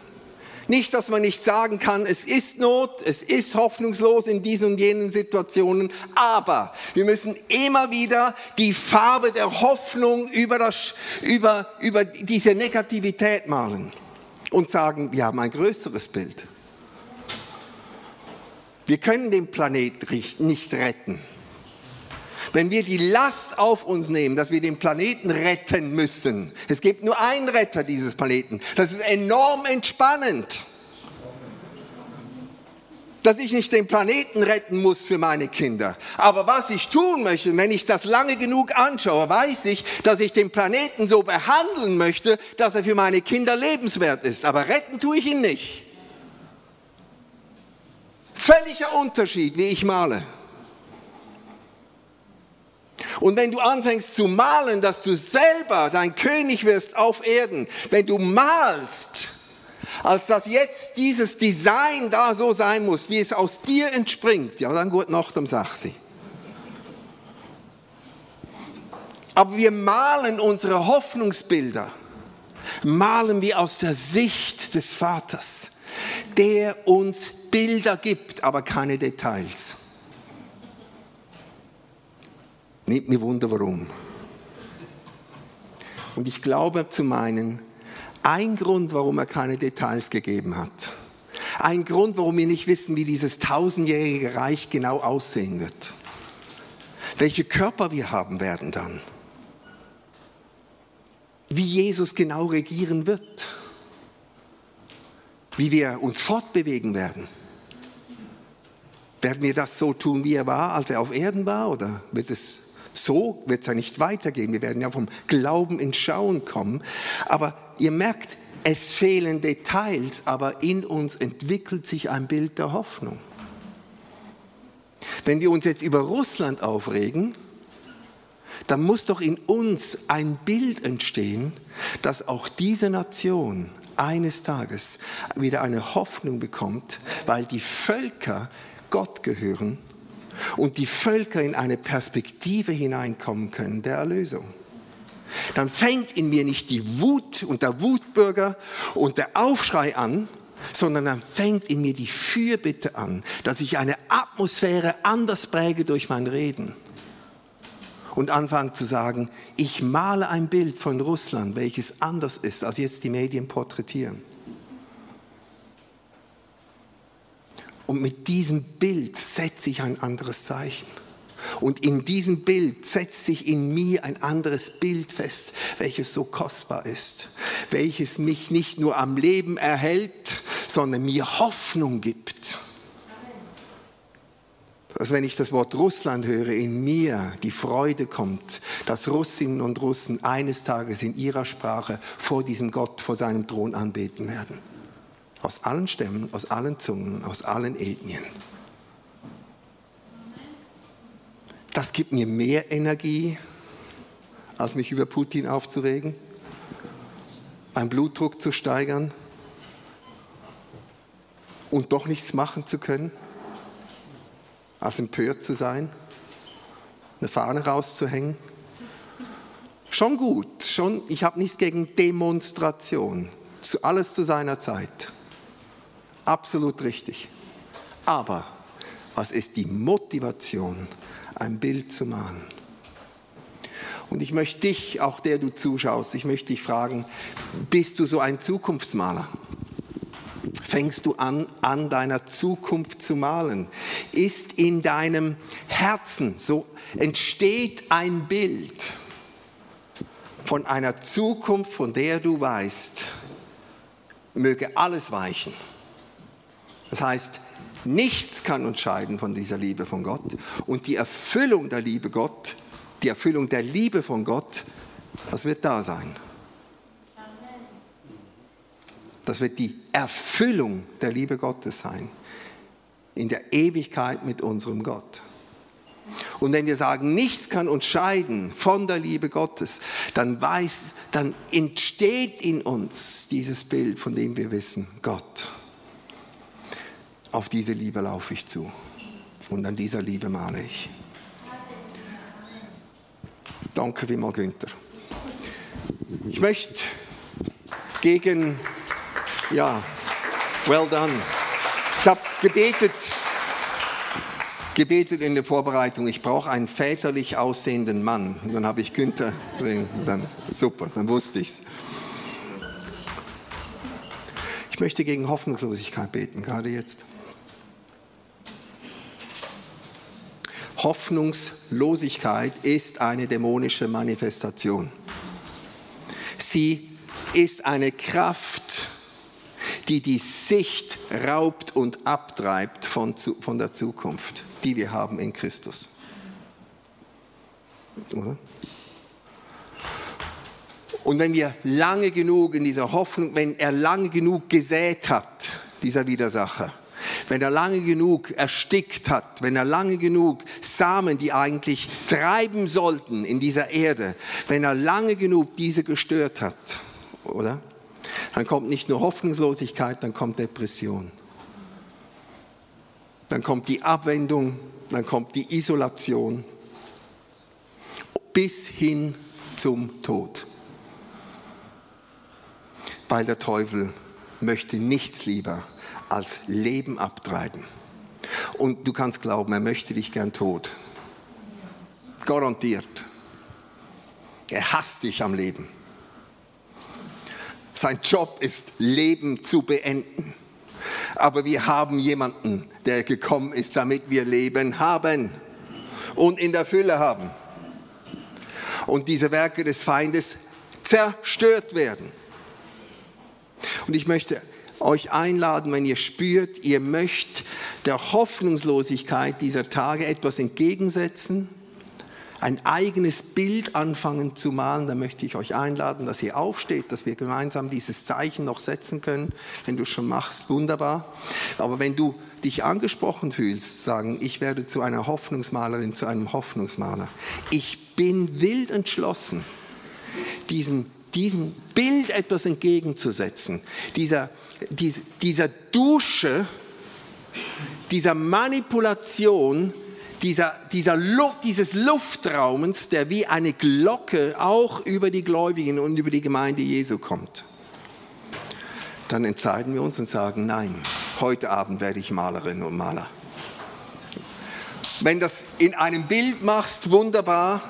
Nicht, dass man nicht sagen kann, es ist Not, es ist hoffnungslos in diesen und jenen Situationen, aber wir müssen immer wieder die Farbe der Hoffnung über, das, über, über diese Negativität malen und sagen, wir haben ein größeres Bild. Wir können den Planet nicht retten. Wenn wir die Last auf uns nehmen, dass wir den Planeten retten müssen, es gibt nur einen Retter dieses Planeten, das ist enorm entspannend dass ich nicht den Planeten retten muss für meine Kinder. Aber was ich tun möchte, wenn ich das lange genug anschaue, weiß ich, dass ich den Planeten so behandeln möchte, dass er für meine Kinder lebenswert ist. Aber retten tue ich ihn nicht. Völliger Unterschied, wie ich male. Und wenn du anfängst zu malen, dass du selber dein König wirst auf Erden, wenn du malst, als dass jetzt dieses Design da so sein muss, wie es aus dir entspringt, ja, dann gut Nacht um 6 Aber wir malen unsere Hoffnungsbilder, malen wir aus der Sicht des Vaters, der uns Bilder gibt, aber keine Details. Nehmt mir Wunder, warum. Und ich glaube zu meinen, ein Grund, warum er keine Details gegeben hat, ein Grund, warum wir nicht wissen, wie dieses tausendjährige Reich genau aussehen wird, welche Körper wir haben werden dann, wie Jesus genau regieren wird, wie wir uns fortbewegen werden. Werden wir das so tun, wie er war, als er auf Erden war, oder wird es so wird es ja nicht weitergehen. Wir werden ja vom Glauben ins Schauen kommen. Aber ihr merkt, es fehlen Details, aber in uns entwickelt sich ein Bild der Hoffnung. Wenn wir uns jetzt über Russland aufregen, dann muss doch in uns ein Bild entstehen, dass auch diese Nation eines Tages wieder eine Hoffnung bekommt, weil die Völker Gott gehören und die Völker in eine Perspektive hineinkommen können der Erlösung. Dann fängt in mir nicht die Wut und der Wutbürger und der Aufschrei an, sondern dann fängt in mir die Fürbitte an, dass ich eine Atmosphäre anders präge durch mein Reden und anfange zu sagen, ich male ein Bild von Russland, welches anders ist, als jetzt die Medien porträtieren. Und mit diesem Bild setze ich ein anderes Zeichen. Und in diesem Bild setzt sich in mir ein anderes Bild fest, welches so kostbar ist, welches mich nicht nur am Leben erhält, sondern mir Hoffnung gibt. Dass wenn ich das Wort Russland höre, in mir die Freude kommt, dass Russinnen und Russen eines Tages in ihrer Sprache vor diesem Gott, vor seinem Thron anbeten werden aus allen Stämmen, aus allen Zungen, aus allen Ethnien. Das gibt mir mehr Energie, als mich über Putin aufzuregen, meinen Blutdruck zu steigern und doch nichts machen zu können, als empört zu sein, eine Fahne rauszuhängen. Schon gut, schon, ich habe nichts gegen Demonstration, alles zu seiner Zeit. Absolut richtig. Aber was ist die Motivation, ein Bild zu malen? Und ich möchte dich, auch der du zuschaust, ich möchte dich fragen, bist du so ein Zukunftsmaler? Fängst du an, an deiner Zukunft zu malen? Ist in deinem Herzen so, entsteht ein Bild von einer Zukunft, von der du weißt, möge alles weichen das heißt, nichts kann uns scheiden von dieser Liebe von Gott. Und die Erfüllung der Liebe Gott, die Erfüllung der Liebe von Gott, das wird da sein. Das wird die Erfüllung der Liebe Gottes sein. In der Ewigkeit mit unserem Gott. Und wenn wir sagen, nichts kann uns scheiden von der Liebe Gottes, dann weiß, dann entsteht in uns dieses Bild, von dem wir wissen, Gott auf diese Liebe laufe ich zu. Und an dieser Liebe male ich. Danke vielmals, Günther. Ich möchte gegen, ja, well done. Ich habe gebetet, gebetet in der Vorbereitung, ich brauche einen väterlich aussehenden Mann. Und dann habe ich Günther gesehen, dann super, dann wusste ich es. Ich möchte gegen Hoffnungslosigkeit beten, gerade jetzt. Hoffnungslosigkeit ist eine dämonische Manifestation. Sie ist eine Kraft, die die Sicht raubt und abtreibt von, von der Zukunft, die wir haben in Christus. Und wenn wir lange genug in dieser Hoffnung, wenn er lange genug gesät hat, dieser Widersacher, wenn er lange genug erstickt hat, wenn er lange genug Samen, die eigentlich treiben sollten in dieser Erde, wenn er lange genug diese gestört hat, oder? Dann kommt nicht nur Hoffnungslosigkeit, dann kommt Depression. Dann kommt die Abwendung, dann kommt die Isolation. bis hin zum Tod. Weil der Teufel möchte nichts lieber als Leben abtreiben. Und du kannst glauben, er möchte dich gern tot. Garantiert. Er hasst dich am Leben. Sein Job ist, Leben zu beenden. Aber wir haben jemanden, der gekommen ist, damit wir Leben haben und in der Fülle haben. Und diese Werke des Feindes zerstört werden. Und ich möchte euch einladen, wenn ihr spürt, ihr möchtet der Hoffnungslosigkeit dieser Tage etwas entgegensetzen, ein eigenes Bild anfangen zu malen, dann möchte ich euch einladen, dass ihr aufsteht, dass wir gemeinsam dieses Zeichen noch setzen können. Wenn du es schon machst, wunderbar. Aber wenn du dich angesprochen fühlst, sagen, ich werde zu einer Hoffnungsmalerin, zu einem Hoffnungsmaler. Ich bin wild entschlossen, diesen diesem Bild etwas entgegenzusetzen, dieser, dieser Dusche, dieser Manipulation, dieser, dieser Luft, dieses Luftraumens, der wie eine Glocke auch über die Gläubigen und über die Gemeinde Jesu kommt. Dann entscheiden wir uns und sagen, nein, heute Abend werde ich Malerin und Maler. Wenn das in einem Bild machst, wunderbar.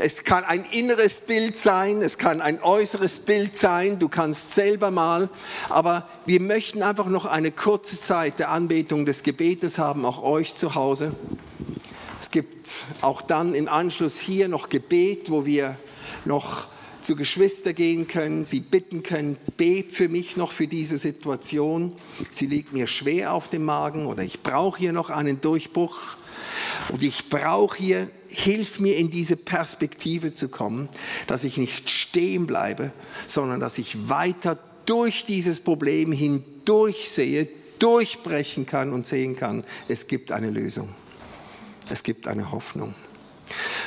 Es kann ein inneres Bild sein, es kann ein äußeres Bild sein, du kannst selber mal, aber wir möchten einfach noch eine kurze Zeit der Anbetung des Gebetes haben, auch euch zu Hause. Es gibt auch dann im Anschluss hier noch Gebet, wo wir noch zu Geschwister gehen können, sie bitten können, bet für mich noch für diese Situation. Sie liegt mir schwer auf dem Magen oder ich brauche hier noch einen Durchbruch. Und ich brauche hier, hilf mir in diese Perspektive zu kommen, dass ich nicht stehen bleibe, sondern dass ich weiter durch dieses Problem hindurch sehe, durchbrechen kann und sehen kann, es gibt eine Lösung. Es gibt eine Hoffnung.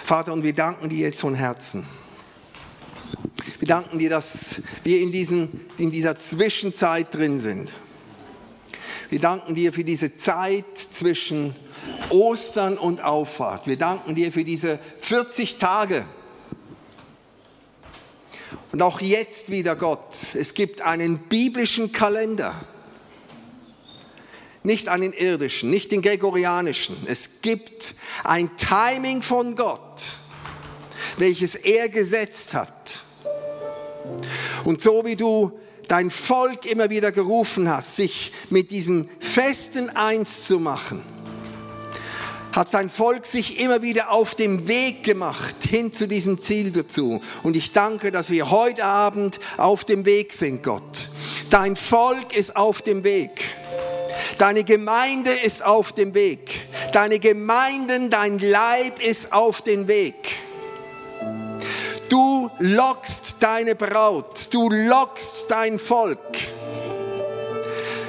Vater, und wir danken dir jetzt von Herzen. Wir danken dir, dass wir in, diesen, in dieser Zwischenzeit drin sind. Wir danken dir für diese Zeit zwischen Ostern und Auffahrt. Wir danken dir für diese 40 Tage. Und auch jetzt wieder Gott, es gibt einen biblischen Kalender. Nicht einen irdischen, nicht den gregorianischen. Es gibt ein Timing von Gott, welches er gesetzt hat. Und so wie du dein Volk immer wieder gerufen hast, sich mit diesen Festen eins zu machen, hat dein Volk sich immer wieder auf dem Weg gemacht hin zu diesem Ziel dazu. Und ich danke, dass wir heute Abend auf dem Weg sind, Gott. Dein Volk ist auf dem Weg. Deine Gemeinde ist auf dem Weg. Deine Gemeinden, dein Leib ist auf dem Weg. Du lockst deine Braut, du lockst dein Volk.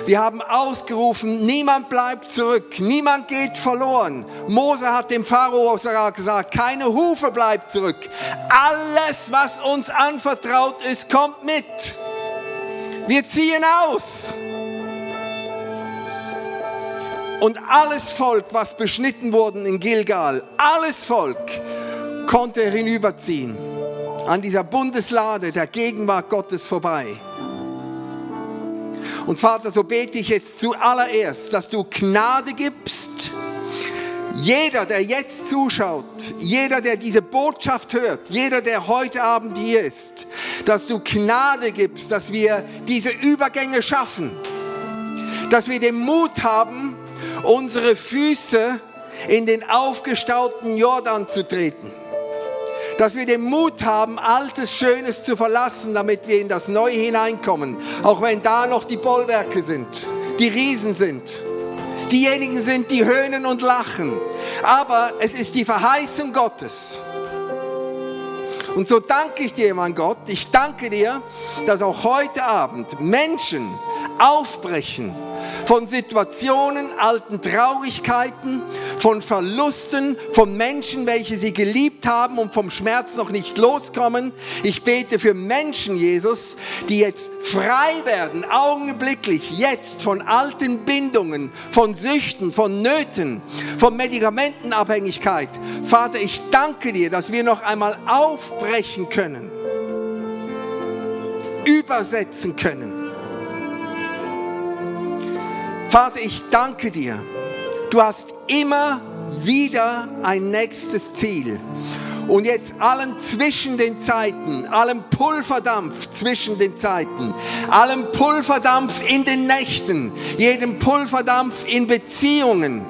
Wir haben ausgerufen, niemand bleibt zurück, niemand geht verloren. Mose hat dem Pharao sogar gesagt, keine Hufe bleibt zurück. Alles, was uns anvertraut ist, kommt mit. Wir ziehen aus. Und alles Volk, was beschnitten wurde in Gilgal, alles Volk konnte hinüberziehen an dieser Bundeslade der Gegenwart Gottes vorbei. Und Vater, so bete ich jetzt zuallererst, dass du Gnade gibst. Jeder, der jetzt zuschaut, jeder, der diese Botschaft hört, jeder, der heute Abend hier ist, dass du Gnade gibst, dass wir diese Übergänge schaffen, dass wir den Mut haben, unsere Füße in den aufgestauten Jordan zu treten dass wir den Mut haben, altes Schönes zu verlassen, damit wir in das Neue hineinkommen, auch wenn da noch die Bollwerke sind, die Riesen sind, diejenigen sind, die höhnen und lachen. Aber es ist die Verheißung Gottes. Und so danke ich dir, mein Gott, ich danke dir, dass auch heute Abend Menschen aufbrechen von Situationen, alten Traurigkeiten, von Verlusten, von Menschen, welche sie geliebt haben und vom Schmerz noch nicht loskommen. Ich bete für Menschen, Jesus, die jetzt frei werden, augenblicklich, jetzt von alten Bindungen, von Süchten, von Nöten, von Medikamentenabhängigkeit. Vater, ich danke dir, dass wir noch einmal aufbrechen können, übersetzen können Vater, ich danke dir. Du hast immer wieder ein nächstes Ziel. Und jetzt allen zwischen den Zeiten, allem Pulverdampf zwischen den Zeiten, allem Pulverdampf in den Nächten, jedem Pulverdampf in Beziehungen,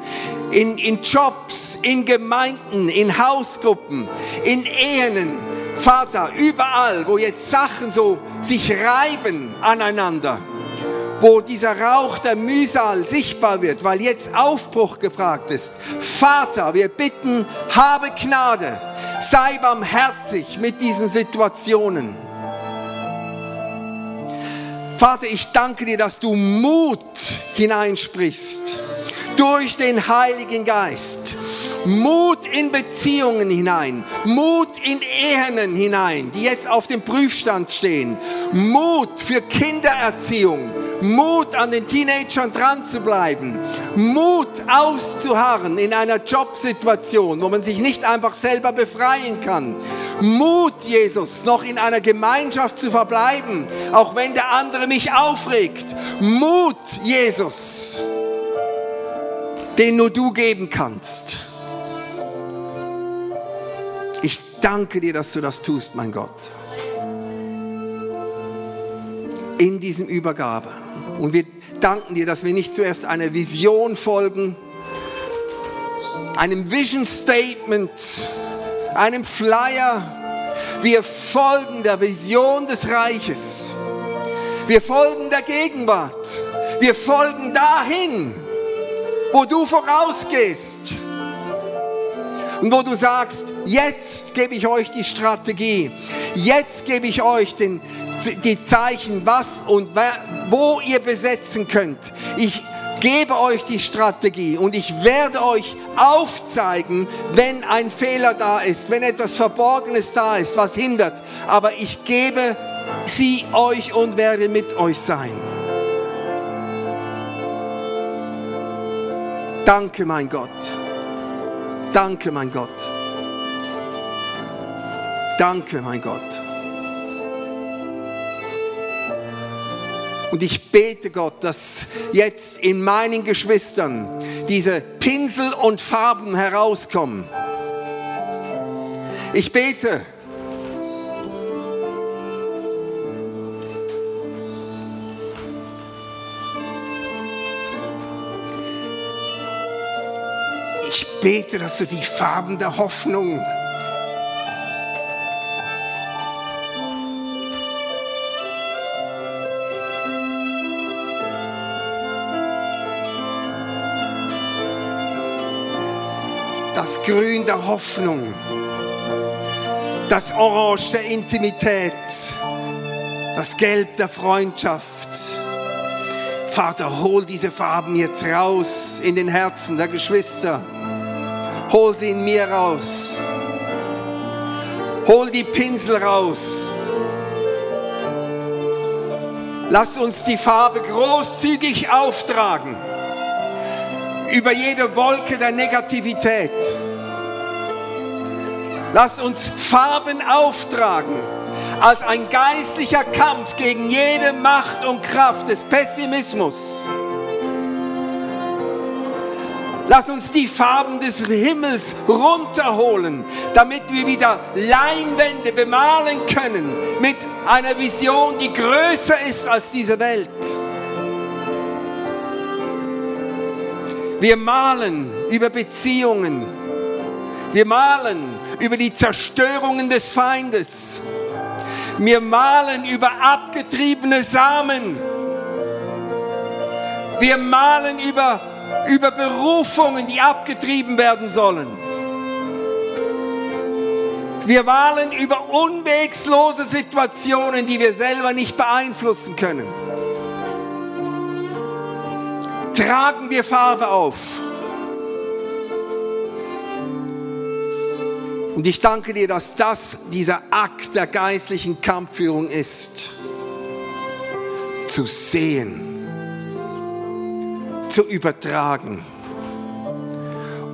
in, in Jobs, in Gemeinden, in Hausgruppen, in Ehen. Vater, überall, wo jetzt Sachen so sich reiben aneinander wo dieser Rauch der Mühsal sichtbar wird, weil jetzt Aufbruch gefragt ist. Vater, wir bitten, habe Gnade, sei barmherzig mit diesen Situationen. Vater, ich danke dir, dass du Mut hineinsprichst durch den Heiligen Geist. Mut in Beziehungen hinein, Mut in Ehen hinein, die jetzt auf dem Prüfstand stehen, Mut für Kindererziehung, Mut an den Teenagern dran zu bleiben, Mut auszuharren in einer Jobsituation, wo man sich nicht einfach selber befreien kann, Mut, Jesus, noch in einer Gemeinschaft zu verbleiben, auch wenn der andere mich aufregt, Mut, Jesus, den nur du geben kannst. Ich danke dir, dass du das tust, mein Gott. In diesem Übergabe. Und wir danken dir, dass wir nicht zuerst einer Vision folgen, einem Vision Statement, einem Flyer. Wir folgen der Vision des Reiches. Wir folgen der Gegenwart. Wir folgen dahin, wo du vorausgehst. Und wo du sagst, jetzt gebe ich euch die Strategie. Jetzt gebe ich euch den, die Zeichen, was und wo ihr besetzen könnt. Ich gebe euch die Strategie und ich werde euch aufzeigen, wenn ein Fehler da ist, wenn etwas Verborgenes da ist, was hindert. Aber ich gebe sie euch und werde mit euch sein. Danke, mein Gott. Danke, mein Gott. Danke, mein Gott. Und ich bete Gott, dass jetzt in meinen Geschwistern diese Pinsel und Farben herauskommen. Ich bete, bete, dass du die Farben der Hoffnung das Grün der Hoffnung, das Orange der Intimität, das Gelb der Freundschaft. Vater, hol diese Farben jetzt raus in den Herzen der Geschwister. Hol sie in mir raus. Hol die Pinsel raus. Lass uns die Farbe großzügig auftragen über jede Wolke der Negativität. Lass uns Farben auftragen als ein geistlicher Kampf gegen jede Macht und Kraft des Pessimismus. Lass uns die Farben des Himmels runterholen, damit wir wieder Leinwände bemalen können mit einer Vision, die größer ist als diese Welt. Wir malen über Beziehungen. Wir malen über die Zerstörungen des Feindes. Wir malen über abgetriebene Samen. Wir malen über, über Berufungen, die abgetrieben werden sollen. Wir malen über unwegslose Situationen, die wir selber nicht beeinflussen können. tragen wir Farbe auf. Und ich danke dir, dass das dieser Akt der geistlichen Kampfführung ist. Zu sehen, zu übertragen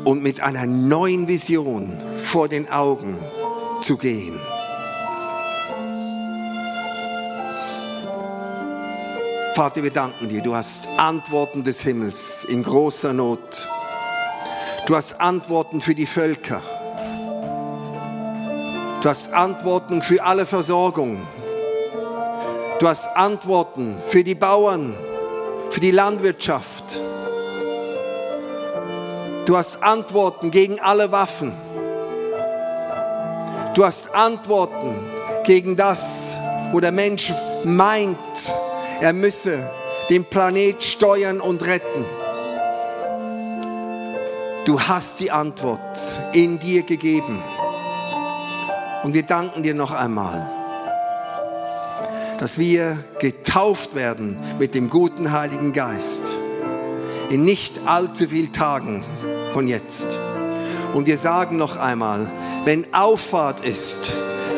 und mit einer neuen Vision vor den Augen zu gehen. Vater, wir danken dir. Du hast Antworten des Himmels in großer Not. Du hast Antworten für die Völker. Du hast Antworten für alle Versorgung. Du hast Antworten für die Bauern, für die Landwirtschaft. Du hast Antworten gegen alle Waffen. Du hast Antworten gegen das, wo der Mensch meint, er müsse den Planet steuern und retten. Du hast die Antwort in dir gegeben. Und wir danken dir noch einmal, dass wir getauft werden mit dem guten Heiligen Geist in nicht allzu vielen Tagen von jetzt. Und wir sagen noch einmal, wenn Auffahrt ist,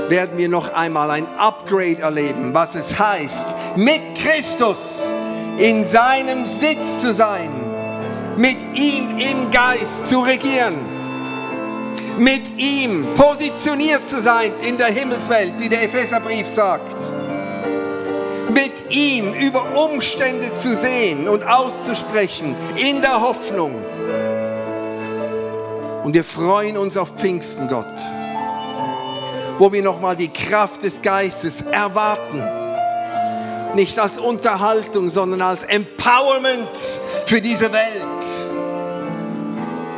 werden wir noch einmal ein Upgrade erleben, was es heißt, mit Christus in seinem Sitz zu sein, mit ihm im Geist zu regieren mit ihm positioniert zu sein in der Himmelswelt, wie der Epheserbrief sagt. Mit ihm über Umstände zu sehen und auszusprechen in der Hoffnung. Und wir freuen uns auf Pfingsten, Gott, wo wir nochmal die Kraft des Geistes erwarten. Nicht als Unterhaltung, sondern als Empowerment für diese Welt.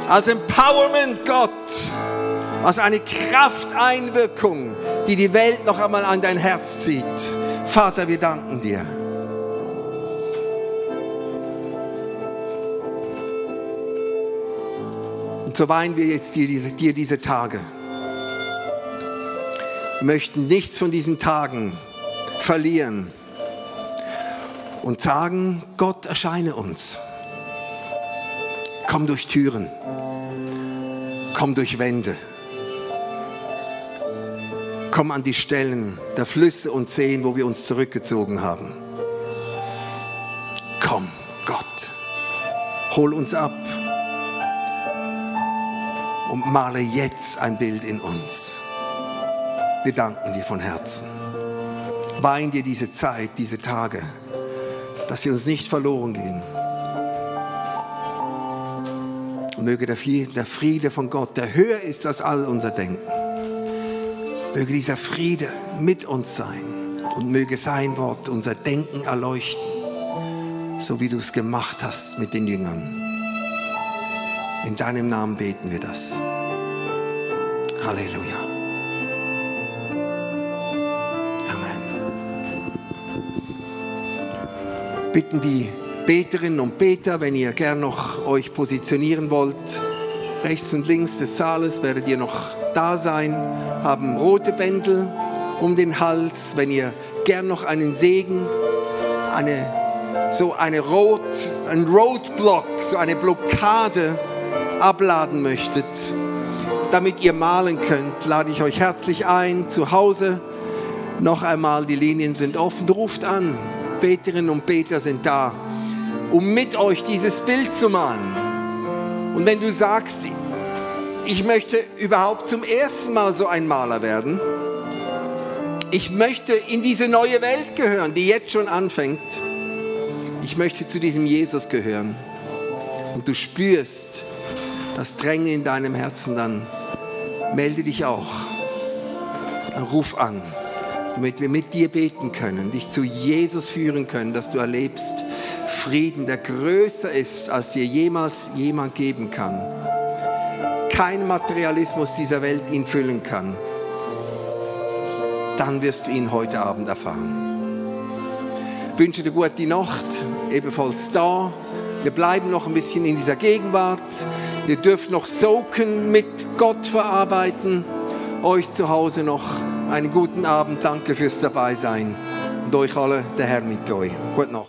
Als Empowerment, Gott als eine Krafteinwirkung, die die Welt noch einmal an dein Herz zieht. Vater, wir danken dir. Und so weinen wir jetzt dir diese, dir diese Tage. Wir möchten nichts von diesen Tagen verlieren und sagen, Gott erscheine uns. Komm durch Türen, komm durch Wände. Komm an die Stellen der Flüsse und Seen, wo wir uns zurückgezogen haben. Komm, Gott, hol uns ab und male jetzt ein Bild in uns. Wir danken dir von Herzen. Wein dir diese Zeit, diese Tage, dass sie uns nicht verloren gehen. Und möge der Friede von Gott, der höher ist als all unser Denken, Möge dieser Friede mit uns sein und möge sein Wort unser Denken erleuchten, so wie du es gemacht hast mit den Jüngern. In deinem Namen beten wir das. Halleluja. Amen. Bitten die Beterinnen und Beter, wenn ihr gern noch euch positionieren wollt, rechts und links des Saales werdet ihr noch da sein, haben rote Bändel um den Hals. Wenn ihr gern noch einen Segen, eine, so eine Rot, ein Roadblock, so eine Blockade abladen möchtet, damit ihr malen könnt, lade ich euch herzlich ein, zu Hause noch einmal, die Linien sind offen, ruft an, Beterinnen und Beter sind da, um mit euch dieses Bild zu malen. Und wenn du sagst, ich möchte überhaupt zum ersten Mal so ein Maler werden. Ich möchte in diese neue Welt gehören, die jetzt schon anfängt. Ich möchte zu diesem Jesus gehören. Und du spürst das Drängen in deinem Herzen, dann melde dich auch. Ruf an, damit wir mit dir beten können, dich zu Jesus führen können, dass du erlebst Frieden, der größer ist, als dir jemals jemand geben kann kein Materialismus dieser Welt ihn füllen kann, dann wirst du ihn heute Abend erfahren. Ich wünsche dir gute Nacht, ebenfalls da. Wir bleiben noch ein bisschen in dieser Gegenwart. Ihr dürft noch soaken, mit Gott verarbeiten. Euch zu Hause noch einen guten Abend. Danke fürs Dabeisein. Und euch alle, der Herr mit euch. Gute Nacht.